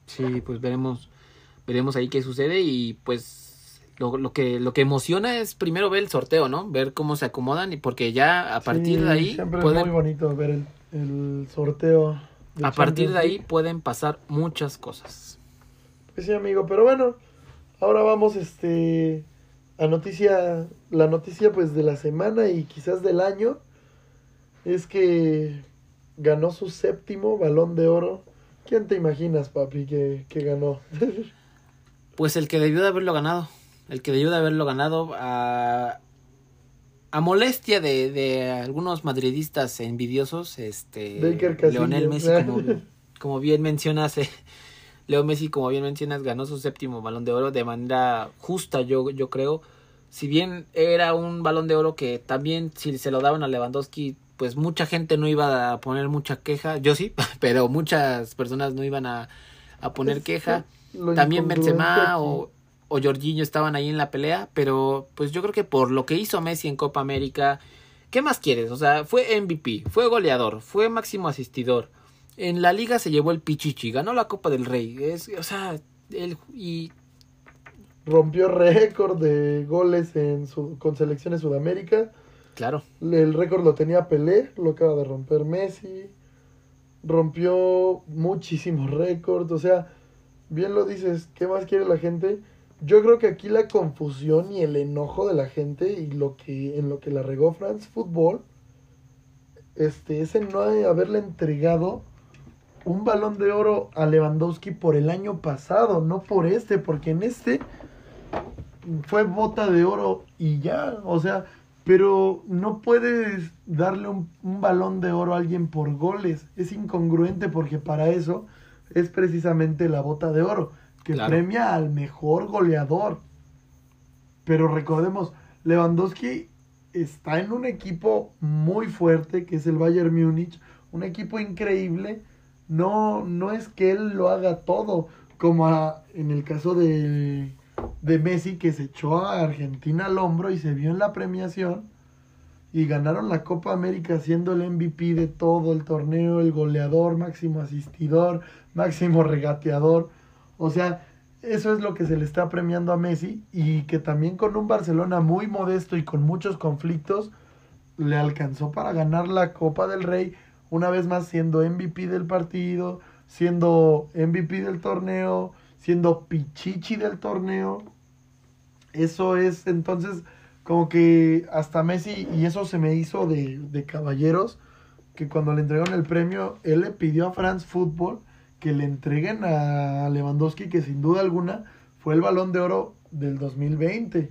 Sí, pues veremos veremos ahí qué sucede y pues lo, lo que lo que emociona es primero ver el sorteo, ¿no? Ver cómo se acomodan y porque ya a partir Sí, de ahí Siempre es muy bonito ver el, el sorteo. A partir de ahí pueden pasar muchas cosas. Pues sí, amigo, pero bueno, ahora vamos este a noticia, la noticia pues de la semana y quizás del año es que ganó su séptimo balón de oro. ¿Quién te imaginas, papi, que, que ganó? Pues el que debió de haberlo ganado. El que debió de haberlo ganado a, a molestia de, de algunos madridistas envidiosos. Este. Leonel Messi, como, como bien mencionas, eh, Leo Messi, como bien mencionas, ganó su séptimo balón de oro de manera justa, yo, yo creo. Si bien era un balón de oro que también si se lo daban a Lewandowski, pues mucha gente no iba a poner mucha queja. Yo sí, pero muchas personas no iban a, a poner queja. También Benzema o, o Jorginho estaban ahí en la pelea, pero pues yo creo que por lo que hizo Messi en Copa América ¿qué más quieres? O sea, fue MVP, fue goleador, fue máximo asistidor. En la liga se llevó el Pichichi, ganó la Copa del Rey. Es, o sea, él y Rompió récord de goles en su, con selecciones Sudamérica. claro, El récord lo tenía Pelé, lo acaba de romper Messi. Rompió muchísimos récords. O sea, bien lo dices, ¿qué más quiere la gente? Yo creo que aquí la confusión y el enojo de la gente y lo que en lo que la regó France Football este es en no haberle entregado un balón de oro a Lewandowski por el año pasado, no por este, porque en este fue bota de oro y ya, o sea, pero no puedes darle un, un balón de oro a alguien por goles, es incongruente porque para eso es precisamente la bota de oro, que Claro. premia al mejor goleador. Pero recordemos, Lewandowski está en un equipo muy fuerte, que es el Bayern Múnich, un equipo increíble. No, no es que él lo haga todo, como a- en el caso de, de Messi, que se echó a Argentina al hombro y se vio en la premiación y ganaron la Copa América siendo el MVP de todo el torneo, el goleador, máximo asistidor, máximo regateador. O sea, eso es lo que se le está premiando a Messi y que también con un Barcelona muy modesto y con muchos conflictos le alcanzó para ganar la Copa del Rey, una vez más siendo MVP del partido, siendo MVP del torneo, siendo Pichichi del torneo. Eso es entonces como que hasta Messi, y eso se me hizo de, de caballeros, que cuando le entregaron el premio, él le pidió a France Football que le entreguen a Lewandowski, que sin duda alguna fue el balón de oro del 2020.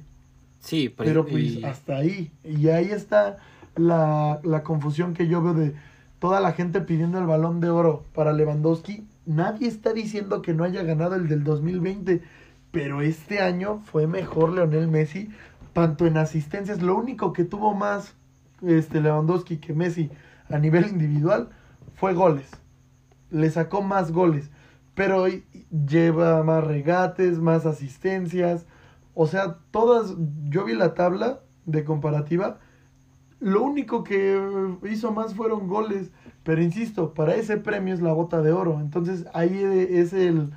sí, Pero pues y- hasta ahí. Y ahí está la, la confusión que yo veo de toda la gente pidiendo el balón de oro para Lewandowski. Nadie está diciendo que no haya ganado el del 2020. Pero este año fue mejor Leonel Messi, tanto en asistencias. Lo único que tuvo más este Lewandowski que Messi a nivel individual fue goles. Le sacó más goles. Pero lleva más regates, más asistencias. O sea, todas, yo vi la tabla de comparativa. Lo único que hizo más fueron goles. Pero insisto, para ese premio es la bota de oro. Entonces ahí es el,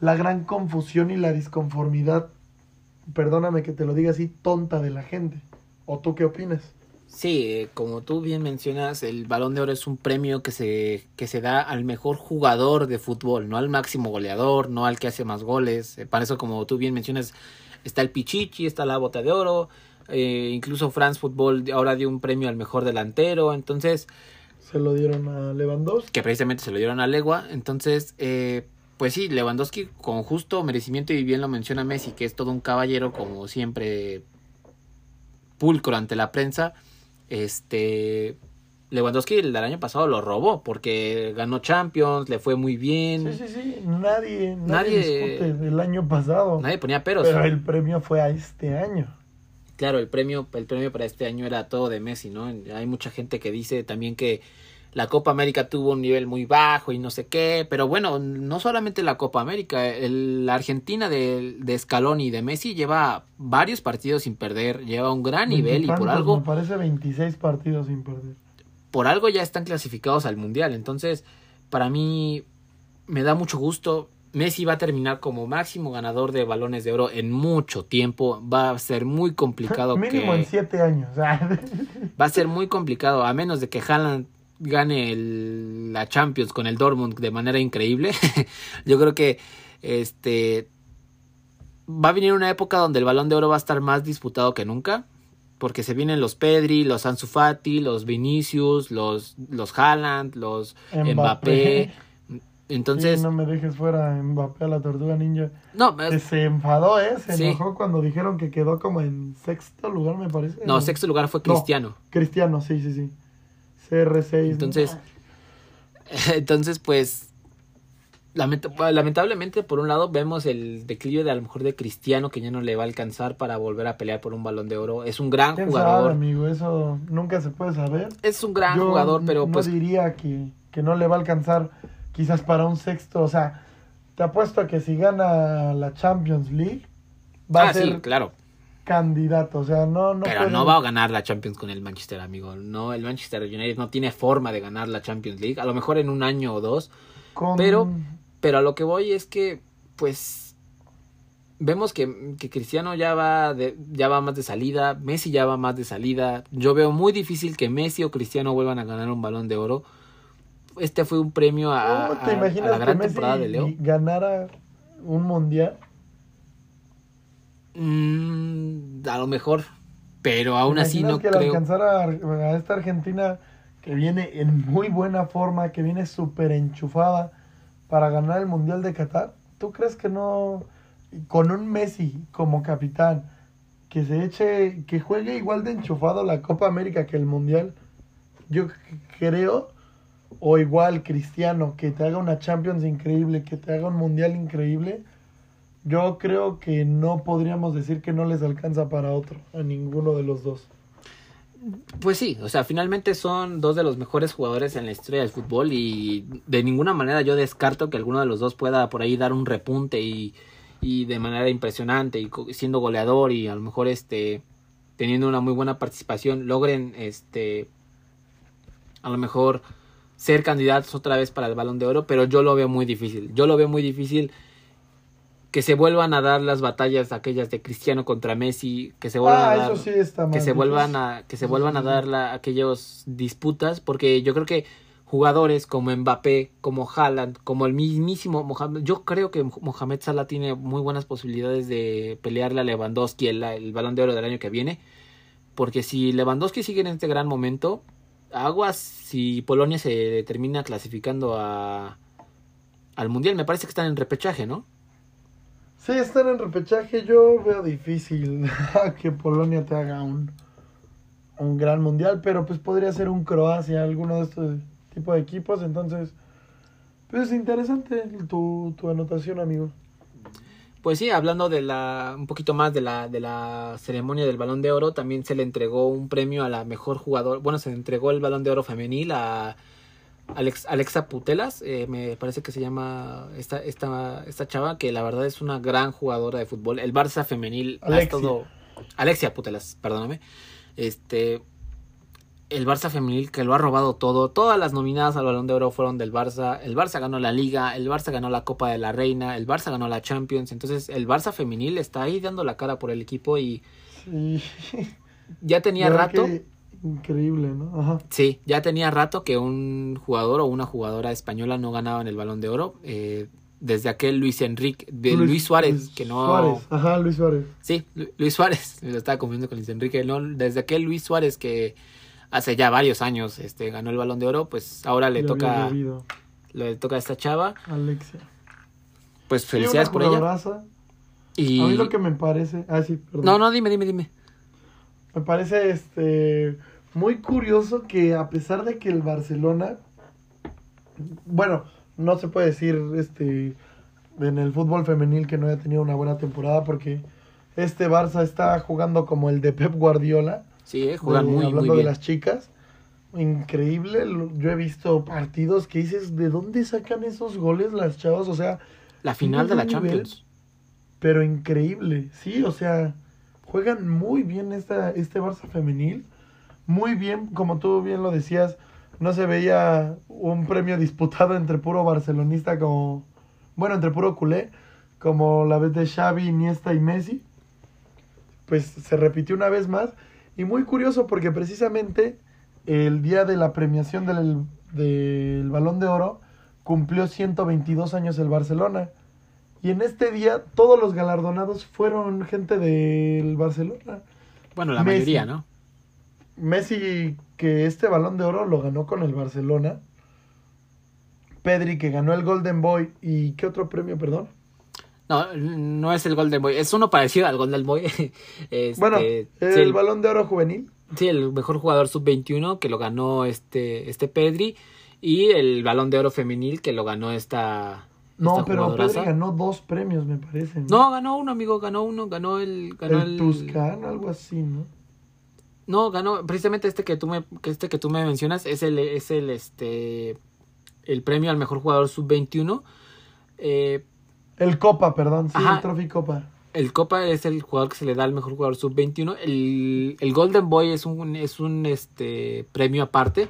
la gran confusión y la disconformidad. Perdóname que te lo diga así, tonta de la gente. ¿O tú qué opinas? Sí, eh, como tú bien mencionas, el Balón de Oro es un premio que se, que se da al mejor jugador de fútbol, no al máximo goleador, no al que hace más goles. Eh, para eso, como tú bien mencionas, está el Pichichi, está la Bota de Oro, eh, incluso France Football ahora dio un premio al mejor delantero, entonces, Se lo dieron a Lewandowski. que precisamente se lo dieron a Legua, entonces, eh, pues sí, Lewandowski con justo merecimiento y bien lo menciona Messi, que es todo un caballero, como siempre, pulcro ante la prensa. Este Lewandowski el del año pasado lo robó porque ganó Champions, le fue muy bien. Sí, sí, sí. Nadie, nadie, Nadie- discute del año pasado. Nadie ponía peros. pero el premio fue a este año. Claro, el premio, el premio para este año era todo de Messi, ¿no? Hay mucha gente que dice también que la Copa América tuvo un nivel muy bajo y no sé qué, pero bueno, no solamente la Copa América, el, la Argentina de, de Scaloni y de Messi lleva varios partidos sin perder, lleva un gran nivel y por algo, Me parece 26 partidos sin perder. por algo ya están clasificados al Mundial. Entonces, para mí me da mucho gusto. Messi va a terminar como máximo ganador de balones de oro en mucho tiempo. Va a ser muy complicado Mínimo que en 7 años. va a ser muy complicado a menos de que Haaland gane el- la Champions con el Dortmund de manera increíble. Yo creo que este va a venir una época donde el Balón de Oro va a estar más disputado que nunca. Porque se vienen los Pedri, los Ansu Fati, los Vinicius, los, los Haaland, los Mbappé. Mbappé. Entonces, Sí, no me dejes fuera Mbappé a la tortuga ninja. no, Que se enfadó, ¿eh? Se Sí. enojó cuando dijeron que quedó como en sexto lugar, me parece. no, sexto lugar fue No. Cristiano. Cristiano, sí, sí, sí. CR6. Entonces, entonces pues lamenta- lamentablemente por un lado vemos el declive de a lo mejor de Cristiano que ya no le va a alcanzar para volver a pelear por un balón de oro. Es un gran ¿Quién jugador. sabe, amigo? Eso nunca se puede saber. Es un gran Yo jugador, pero no pues diría que, que no le va a alcanzar quizás para un sexto. O sea, te apuesto a que si gana la Champions League, va ah, a ser sí, claro. Candidato. O sea, no, no Pero puede- no va a ganar la Champions con el Manchester, amigo. No, el Manchester United no tiene forma de ganar la Champions League. A lo mejor en un año o dos. con- pero- Pero a lo que voy es que, pues, vemos que, que Cristiano ya va, de, ya va más de salida, Messi ya va más de salida. Yo veo muy difícil que Messi o Cristiano vuelvan a ganar un balón de oro. Este fue un premio a, ¿Cómo te a- a imaginas la gran que Messi temporada de Leo. ganara un mundial? Mm, a lo mejor, pero aún ¿Te así no que creo. alcanzara a, a esta Argentina que viene en muy buena forma, que viene súper enchufada para ganar el Mundial de Qatar? ¿Tú crees que no, con un Messi como capitán, que se eche, que juegue igual de enchufado la Copa América que el Mundial? Yo creo, o igual Cristiano, que te haga una Champions increíble, que te haga un Mundial increíble. Yo creo que no podríamos decir que no les alcanza para otro, a ninguno de los dos. Pues sí, o sea, finalmente son dos de los mejores jugadores en la historia del fútbol y de ninguna manera yo descarto que alguno de los dos pueda por ahí dar un repunte y, y de manera impresionante y siendo goleador y a lo mejor este teniendo una muy buena participación logren este a lo mejor ser candidatos otra vez para el Balón de Oro, pero yo lo veo muy difícil. Yo lo veo muy difícil que se vuelvan a dar las batallas aquellas de Cristiano contra Messi, que se vuelvan Ah, a dar eso sí está que más se vuelvan difícil. a que se vuelvan a dar la, aquellos disputas porque yo creo que jugadores como Mbappé, como Haaland, como el mismísimo Mohamed, yo creo que Mohamed Salah tiene muy buenas posibilidades de pelearle a Lewandowski el, el Balón de Oro del año que viene, porque si Lewandowski sigue en este gran momento, aguas si Polonia se termina clasificando a al mundial, me parece que están en repechaje, ¿no? Sí, están en repechaje. Yo veo difícil que Polonia te haga un, un gran mundial, pero pues podría ser un Croacia, alguno de estos tipos de equipos. Entonces, pues es interesante tu, tu anotación, amigo. Pues sí, hablando de la un poquito más de la de la ceremonia del Balón de Oro, también se le entregó un premio a la mejor jugador, bueno, se le entregó el Balón de Oro femenil a Alex, Alexa Putelas, eh, me parece que se llama esta esta esta chava que la verdad es una gran jugadora de fútbol. El Barça femenil ha Alexia. estado Alexia Putelas, perdóname. Este el Barça femenil que lo ha robado todo. Todas las nominadas al Balón de Oro fueron del Barça. El Barça ganó la Liga, el Barça ganó la Copa de la Reina, el Barça ganó la Champions. Entonces el Barça femenil está ahí dando la cara por el equipo y Sí. ya tenía rato. que Increíble, ¿no? Ajá. Sí, ya tenía rato que un jugador o una jugadora española no ganaba en el Balón de Oro. eh, desde aquel Luis Enrique, de Luis, Suárez, Luis que no... Suárez, ajá, Luis Suárez. Sí, Lu- Luis Suárez, me lo estaba confundiendo con Luis Enrique. No, desde aquel Luis Suárez que hace ya varios años este, ganó el Balón de Oro, pues ahora le Ya toca le toca a esta chava. Alexia. Pues felicidades por ella. Y... A mí lo que me parece. Ah, sí, perdón. No, no, dime, dime, dime. Me parece este muy curioso que a pesar de que el Barcelona bueno, no se puede decir este en el fútbol femenil que no haya tenido una buena temporada porque este Barça está jugando como el de Pep Guardiola, Sí, eh, juegan de- muy, hablando muy de las chicas. Increíble, yo he visto partidos que dices, ¿de dónde sacan esos goles las chavas? O sea, La final de la nivel- Champions. pero increíble, sí, o sea, juegan muy bien esta, este Barça femenil, muy bien, como tú bien lo decías, no se veía un premio disputado entre puro barcelonista como, bueno, entre puro culé, como la vez de Xavi, Iniesta y Messi, pues se repitió una vez más, y muy curioso porque precisamente el día de la premiación del, del Balón de Oro cumplió 122 años el Barcelona. Y en este día todos los galardonados fueron gente del Barcelona. Bueno, la Messi. mayoría, ¿no? Messi, que este balón de oro lo ganó con el Barcelona. Pedri, que ganó el Golden Boy. ¿Y qué otro premio, perdón? No, no es el Golden Boy, es uno parecido al Golden Boy. Este, bueno, sí, el, el, balón de oro juvenil. sí, el mejor jugador sub-21 que lo ganó este, este Pedri y el Balón de Oro femenil que lo ganó esta... No, pero. Pedri ganó dos premios, me parece. No, ganó uno, amigo, ganó uno, ganó el... Ganó el Tuscan, algo así, ¿no? No, ganó precisamente este que tú me que este que tú me mencionas es el es el este el premio al mejor jugador sub 21. Eh, El Copa, perdón, sí, Ajá. el Trophy Copa. el Copa es el jugador que se le da al mejor jugador sub-21. El, el Golden Boy es un, es un este, premio aparte.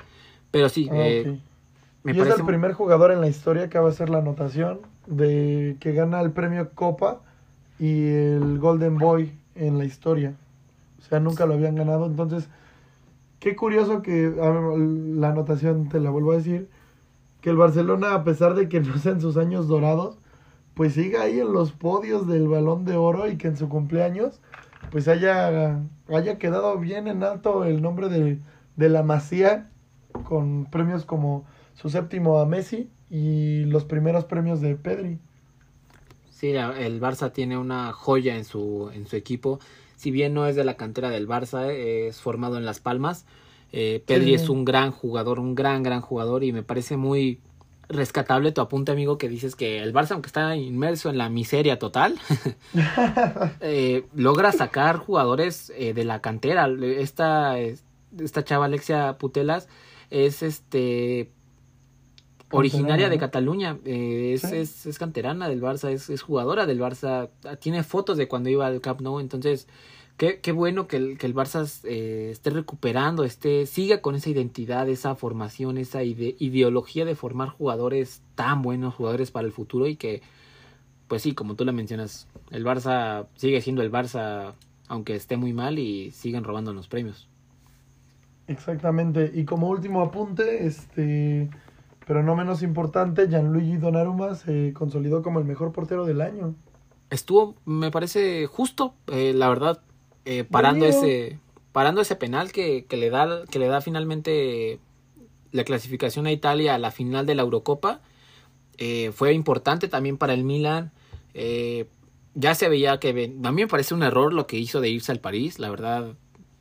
Pero sí, Ah, eh, me y parece... es el primer jugador en la historia que va a hacer la anotación de que gana el premio Copa y el Golden Boy en la historia. O sea, nunca lo habían ganado. Entonces, qué curioso que la anotación, te la vuelvo a decir, que el Barcelona, a pesar de que no sean sus años dorados, pues siga ahí en los podios del Balón de Oro y que en su cumpleaños, pues haya, haya quedado bien en alto el nombre de, de la Masía, con premios como su séptimo a Messi y los primeros premios de Pedri. Sí, el Barça tiene una joya en su, en su equipo. Si bien no es de la cantera del Barça, eh, es formado en Las Palmas. Eh, Pedri Sí. es un gran jugador, un gran, gran jugador y me parece muy rescatable tu apunte, amigo, que dices que el Barça, aunque está inmerso en la miseria total, eh, logra sacar jugadores eh, de la cantera. Esta, esta chava Alexia Putelas es este originaria de. Cataluña, eh, es, Sí. es, es canterana del Barça, es, es jugadora del Barça, tiene fotos de cuando iba al Camp Nou, entonces qué, qué bueno que el, que el Barça eh, esté recuperando, esté, siga con esa identidad, esa formación, esa ide- ideología de formar jugadores tan buenos, jugadores para el futuro y que, pues sí, como tú lo mencionas, el Barça sigue siendo el Barça aunque esté muy mal y siguen robando los premios. Exactamente. Y como último apunte, este, pero no menos importante, Gianluigi Donnarumma se consolidó como el mejor portero del año. estuvo, me parece justo, eh, la verdad, eh, parando Venido. ese, parando ese penal que, que le da, que le da finalmente la clasificación a Italia a la final de la Eurocopa, eh, fue importante también para el Milan. eh, ya se veía que a mí me parece un error lo que hizo de irse al París, la verdad.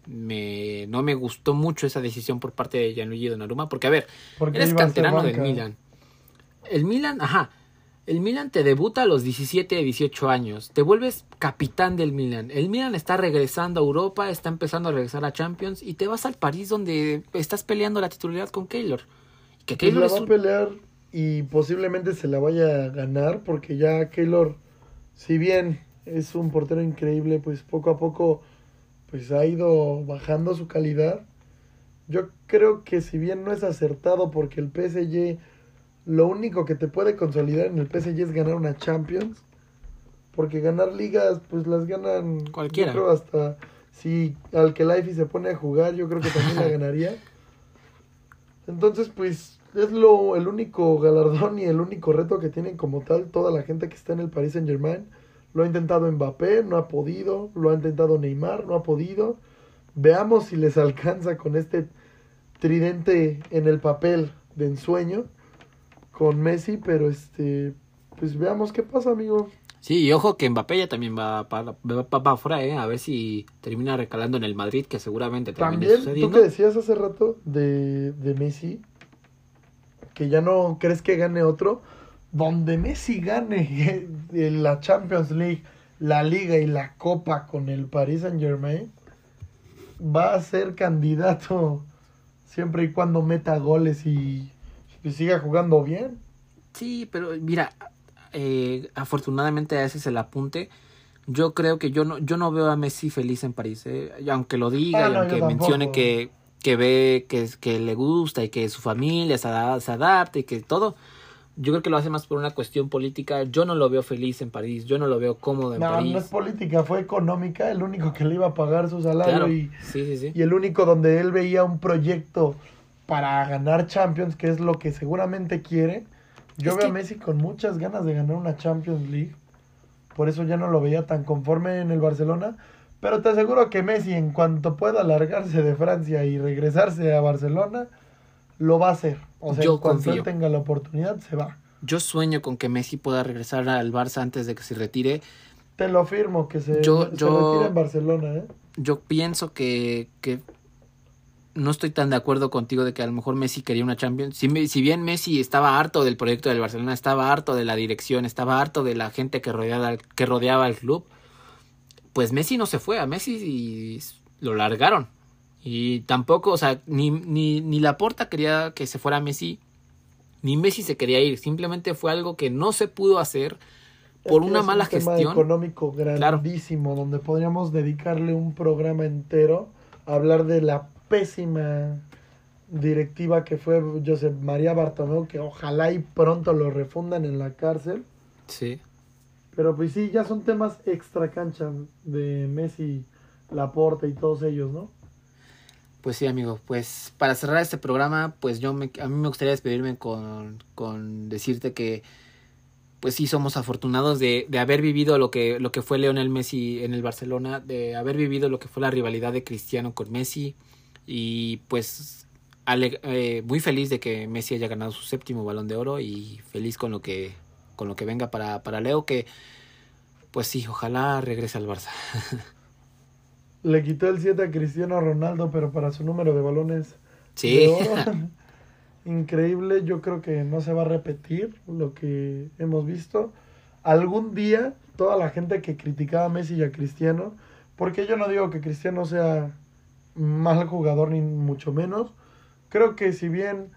Me, no me gustó mucho esa decisión por parte de Gianluigi Donnarumma, porque a ver, Porque Eres canterano del. Milan. El Milan, ajá. El Milan te debuta a los 17, 18 años. Te vuelves capitán del Milan. El Milan está regresando a Europa, está empezando a regresar a Champions y te vas al París donde estás peleando la titularidad con Keylor. Que Pues Keylor la va a pelear y posiblemente se la vaya a ganar porque ya Keylor, si bien es un portero increíble, pues poco a poco pues ha ido bajando su calidad. Yo creo que si bien no es acertado porque el PSG lo único que te puede consolidar en el PSG es ganar una Champions, porque ganar ligas pues las ganan Cualquiera. Yo creo hasta si al que se pone a jugar, yo creo que también la ganaría. Entonces, pues es lo el único galardón y el único reto que tienen como tal toda la gente que está en el Paris Saint Germain. Lo ha intentado Mbappé, no ha podido. Lo ha intentado Neymar, no ha podido. Veamos si les alcanza con este tridente en el papel de ensueño con Messi, pero este, pues veamos qué pasa, amigo. Sí, y ojo que Mbappé ya también va para va, pa- pa afuera, ¿eh? A ver si termina recalando en el Madrid, que seguramente termine También, tú que decías hace rato de, de Messi, que ya no crees que gane otro, donde Messi gane la Champions League, la Liga y la Copa con el Paris Saint Germain, va a ser candidato siempre y cuando meta goles y, y siga jugando bien. Sí, pero mira, eh, afortunadamente ese es el apunte. Yo creo que yo no, yo no veo a Messi feliz en París, eh, aunque lo diga Ah, y no, aunque mencione que, que ve que, que le gusta y que su familia se, se adapte y que todo. Yo creo que lo hace más por una cuestión política. Yo no lo veo feliz en París, yo no lo veo cómodo en No, París. no es política, fue económica, el único que le iba a pagar su salario Claro, y, sí, sí, sí. y el único donde él veía un proyecto para ganar Champions, que es lo que seguramente quiere. Yo Es veo que- a Messi con muchas ganas de ganar una Champions League. Por eso ya no lo veía tan conforme en el Barcelona. Pero te aseguro que Messi, en cuanto pueda largarse de Francia y regresarse a Barcelona, lo va a hacer. O sea, Yo confío. él tenga la oportunidad, se va. Yo sueño con que Messi pueda regresar al Barça antes de que se retire. Te lo firmo, que se, Yo- se yo- retira en Barcelona, ¿eh? yo pienso que, que no estoy tan de acuerdo contigo de que a lo mejor Messi quería una Champions. Si, bien Messi estaba harto del proyecto del Barcelona, estaba harto de la dirección, estaba harto de la gente que rodeaba, al- que rodeaba al club, pues Messi no se fue, a Messi y lo largaron. Y tampoco, o sea, ni, ni, ni Laporta quería que se fuera Messi, ni Messi se quería ir. Simplemente fue algo que no se pudo hacer por Es que una es mala un tema gestión. económico grandísimo, donde podríamos dedicarle un programa entero a hablar de la pésima directiva que fue Josep María Bartomeu, que ojalá y pronto lo refundan en la cárcel. Sí. Pero pues sí, ya son temas extra cancha de Messi, Laporta y todos ellos, ¿no? Pues sí, amigo. Pues para cerrar este programa, pues yo me, a mí me gustaría despedirme con, decirte que pues sí somos afortunados de, de haber vivido lo que, lo que fue Lionel Messi en el Barcelona, de haber vivido lo que fue la rivalidad de Cristiano con Messi y pues ale- eh, muy feliz de que Messi haya ganado su séptimo balón de oro y feliz con lo que, con lo que venga para Leo que pues sí, ojalá regrese al Barça. Le quitó el 7 a Cristiano Ronaldo, pero para su número de balones Sí. de oro, increíble. Yo creo que no se va a repetir lo que hemos visto. Algún día, toda la gente que criticaba a Messi y a Cristiano, porque yo no digo que Cristiano sea mal jugador, ni mucho menos. Creo que si bien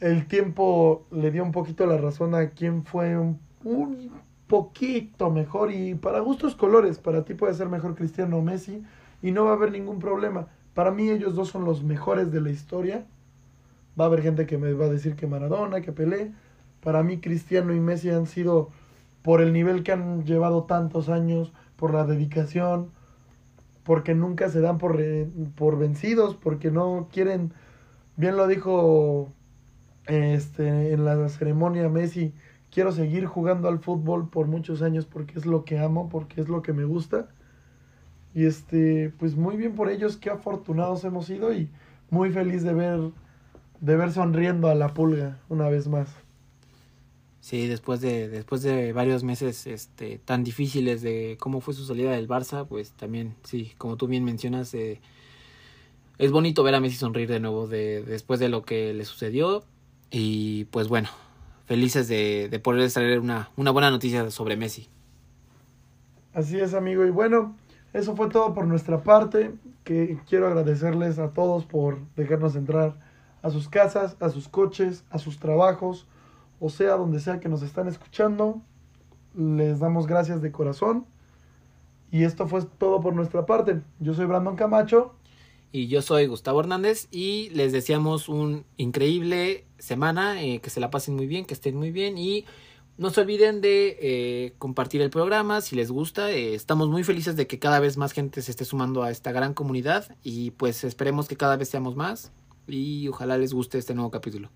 el tiempo le dio un poquito la razón a quien fue un, un poquito mejor, y para gustos colores, para ti puede ser mejor Cristiano o Messi, y no va a haber ningún problema. Para mí ellos dos son los mejores de la historia. Va a haber gente que me va a decir que Maradona, que Pelé. Para mí Cristiano y Messi han sido por el nivel que han llevado tantos años, por la dedicación, porque nunca se dan por, por vencidos, porque no quieren, bien lo dijo este, en la ceremonia Messi, quiero seguir jugando al fútbol por muchos años porque es lo que amo, porque es lo que me gusta. Y este, pues muy bien por ellos, qué afortunados hemos sido y muy feliz de ver, de ver sonriendo a la pulga una vez más. Sí, después de, después de varios meses este, tan difíciles de cómo fue su salida del Barça, pues también, sí, como tú bien mencionas, eh, es bonito ver a Messi sonreír de nuevo de, después de lo que le sucedió. Y pues bueno, felices de, de poder traer una, una buena noticia sobre Messi. Así es, amigo. Y bueno, eso fue todo por nuestra parte. Que quiero agradecerles a todos por dejarnos entrar a sus casas, a sus coches, a sus trabajos, o sea, donde sea que nos están escuchando. Les damos gracias de corazón. Y esto fue todo por nuestra parte. Yo soy Brandon Camacho. Y yo soy Gustavo Hernández y les deseamos un increíble semana, eh, que se la pasen muy bien, que estén muy bien y no se olviden de eh, compartir el programa si les gusta. eh, estamos muy felices de que cada vez más gente se esté sumando a esta gran comunidad y pues esperemos que cada vez seamos más y ojalá les guste este nuevo capítulo.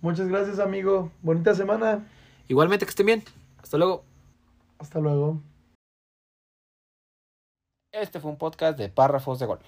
Muchas gracias, amigo. Bonita semana. Igualmente que estén bien. Hasta luego. Hasta luego. Este fue un podcast de Párrafos de Gol.